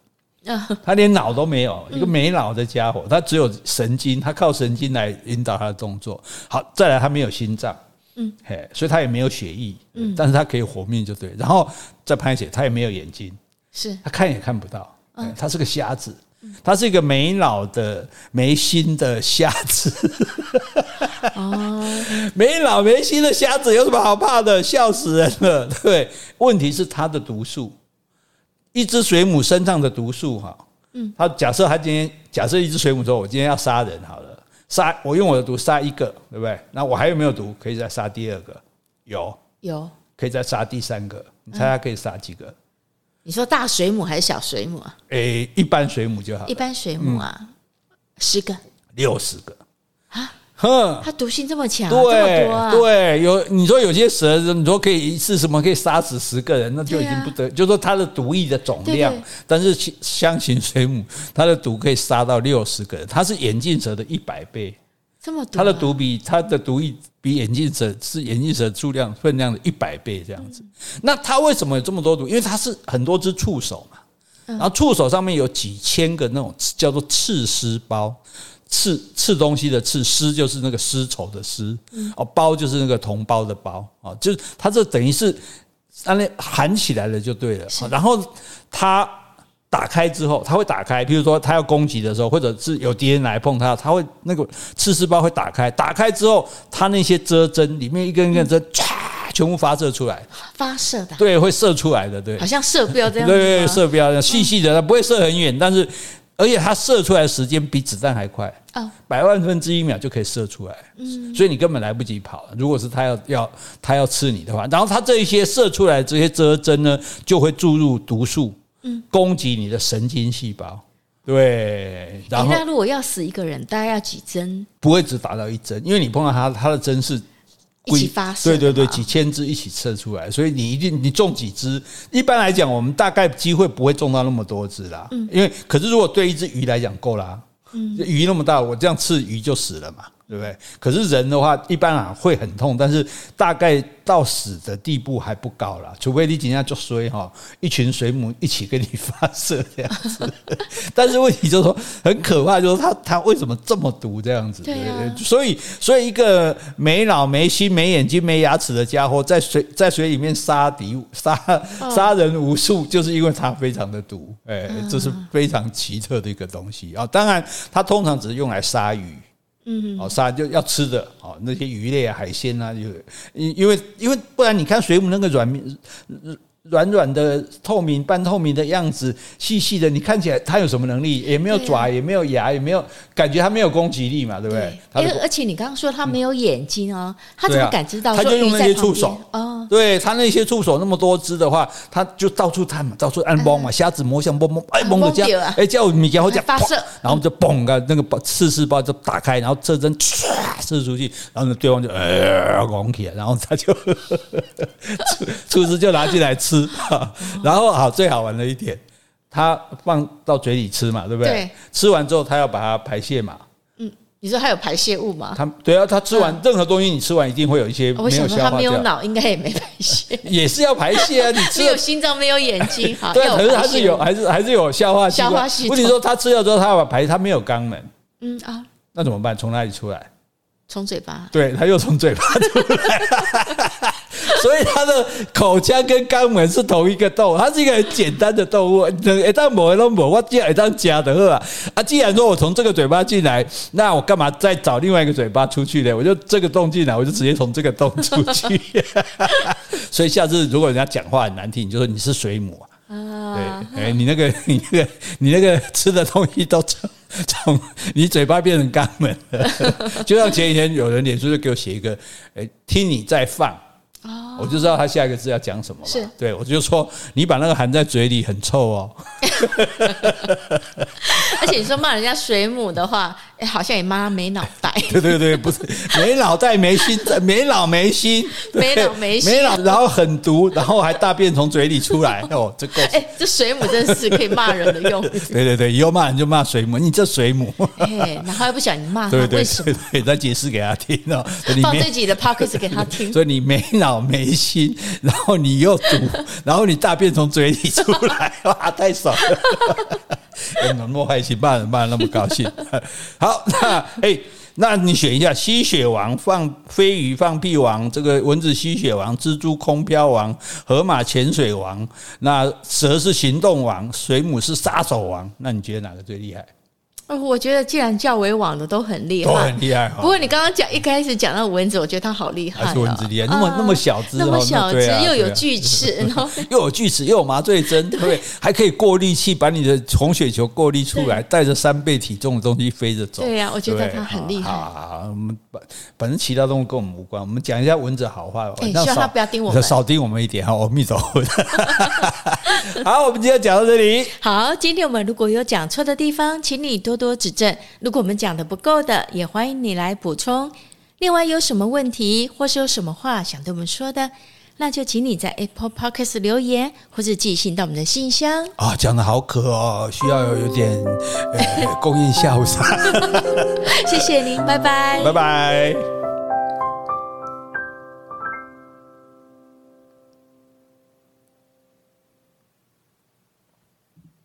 他连脑都没有，一个没脑的家伙，他只有神经，他靠神经来引导他的动作。好，再来，他没有心脏，嗯，嘿，所以他也没有血液，嗯，但是他可以活命就对。然后再拍写，他也没有眼睛，是他看也看不到，他是个瞎子，他是一个没脑的、没心的瞎子。哦，没脑没心的瞎子有什么好怕的？笑死人了。对，问题是他的毒素。一只水母身上的毒素，哈，嗯，他假设他今天假设一只水母说，我今天要杀人好了，杀我用我的毒杀一个，对不对？那我还有没有毒可以再杀第二个？有，有，可以再杀第三个。你猜他可以杀几个？你说大水母还是小水母啊？诶，一般水母就好。一般水母啊，十个，六十个。哼，它毒性这么强，对对，有你说有些蛇，你说可以一次什么可以杀死十个人，那就已经不得，就是说它的毒液的总量。但是香型水母，它的毒可以杀到六十个人，它是眼镜蛇的一百倍，这么毒，它的毒比它的毒液比眼镜蛇是眼镜蛇数量分量的一百倍这样子。那它为什么有这么多毒？因为它是很多只触手嘛，然后触手上面有几千个那种叫做刺丝胞。刺刺东西的刺，丝就是那个丝绸的丝，哦，包就是那个同胞的包，啊，就是它这等于是按那含起来了就对了。然后它打开之后，它会打开，比如说它要攻击的时候，或者是有敌人来碰它，它会那个刺丝包会打开，打开之后，它那些遮针里面一根一根针，唰，全部发射出来，发射的，对，会射出来的，对，好像射标这样，对，射标细细的，它不会射很远，但是。而且它射出来的时间比子弹还快，百万分之一秒就可以射出来，所以你根本来不及跑。如果是它要要它要刺你的话，然后它这一些射出来的这些遮针呢，就会注入毒素，攻击你的神经细胞。对，然后那如果要死一个人，大概要几针？不会只打到一针，因为你碰到他，他的针是一起发射，对对对，几千只一起射出来，所以你一定你中几只。一般来讲，我们大概机会不会中到那么多只啦。嗯，因为可是如果对一只鱼来讲够啦，嗯，鱼那么大，我这样刺鱼就死了嘛。对不对？可是人的话，一般啊会很痛，但是大概到死的地步还不高啦，除非你今天就衰哈，一群水母一起跟你发射这样子。但是问题就是说很可怕，就是它它为什么这么毒这样子？对啊。所以所以一个没脑没心没眼睛没牙齿的家伙，在水在水里面杀敌杀杀人无数，就是因为它非常的毒。哎，这是非常奇特的一个东西啊。当然，它通常只是用来杀鱼。嗯，哦，杀就要吃的哦，那些鱼类啊、海鲜啊，就因因为因为不然，你看水母那个软面。软软的、透明、半透明的样子，细细的，你看起来它有什么能力？也没有爪，也没有牙，也没有感觉它没有攻击力嘛，对不对？因为而且你刚刚说它没有眼睛哦，它怎么感知到？它就用那些触手哦，对，它那些触手那么多只的话，它就到处探嘛，到处按嘣嘛，瞎子摸象嘣嘣，哎嘣的这样，哎叫米然后这样发射，然后就嘣个那个刺刺包就打开，然后这针唰射出去，然后呢对方就呃拱起来，然后他就 厨师就拿进来吃。吃，然后好，最好玩的一点，它放到嘴里吃嘛，对不对？对。吃完之后，它要把它排泄嘛。嗯，你说它有排泄物吗？它对啊，它吃完任何东西，你吃完一定会有一些没有消化掉。我想说它没有脑，应该也没排泄。也是要排泄啊！你吃 没有心脏，没有眼睛，好。对，可是还是有，还是还是有消化消化系统。问题说，它吃了之后，它要把排，它没有肛门。嗯啊，那怎么办？从哪里出来？从嘴巴，对，他又从嘴巴 出来，所以他的口腔跟肛门是同一个洞，它是一个很简单的动物。一旦某都某，我既然一旦加的啊，啊，既然说我从这个嘴巴进来，那我干嘛再找另外一个嘴巴出去呢？我就这个洞进来，我就直接从这个洞出去。所以下次如果人家讲话很难听，你就说你是水母啊，对，哎，你那个 你那个你那个吃的东西都从。从你嘴巴变成肛门了，就像前几天有人脸书就给我写一个，哎，听你在放。哦，我就知道他下一个字要讲什么。了，对，我就说你把那个含在嘴里很臭哦。而且你说骂人家水母的话，哎，好像也骂他没脑袋。对对对，不是没脑袋没心，没脑没心，没脑没心，没脑，然后很毒，然后还大便从嘴里出来。哦，这够。哎，这水母真是可以骂人的用。对对对，以后骂人就骂水母，你这水母。哎，然后又不想你骂他，为什么？对，再解释给他听哦。放自己的 p o c k e t 给他听。所以你没脑。没心，然后你又毒，然后你大便从嘴里出来，哇，太爽了！怎 么那么开心，骂人骂那么高兴？好，那哎，那你选一下：吸血王放飞鱼放屁王，这个蚊子吸血王，蜘蛛空飘王，河马潜水王，那蛇是行动王，水母是杀手王。那你觉得哪个最厉害？我觉得既然较为网的都很厉害，都很厉害。不过你刚刚讲一开始讲到蚊子，我觉得它好厉害，还是蚊子厉害，那么那么小只，那么小只又有锯齿，然后又有锯齿，又有麻醉针，对不对？还可以过滤器把你的红血球过滤出来，带着三倍体重的东西飞着走。对呀，我觉得它很厉害。好，我们反反正其他动物跟我们无关，我们讲一下蚊子好话。希望它不要盯我们，少盯我们一点哈，我们走。好，我们今天讲到这里。好，今天我们如果有讲错的地方，请你多多指正。如果我们讲的不够的，也欢迎你来补充。另外，有什么问题或是有什么话想对我们说的，那就请你在 Apple Podcast 留言，或是寄信到我们的信箱。啊、哦，讲的好渴哦，需要有点呃供应下午茶。谢谢您，拜拜，拜拜。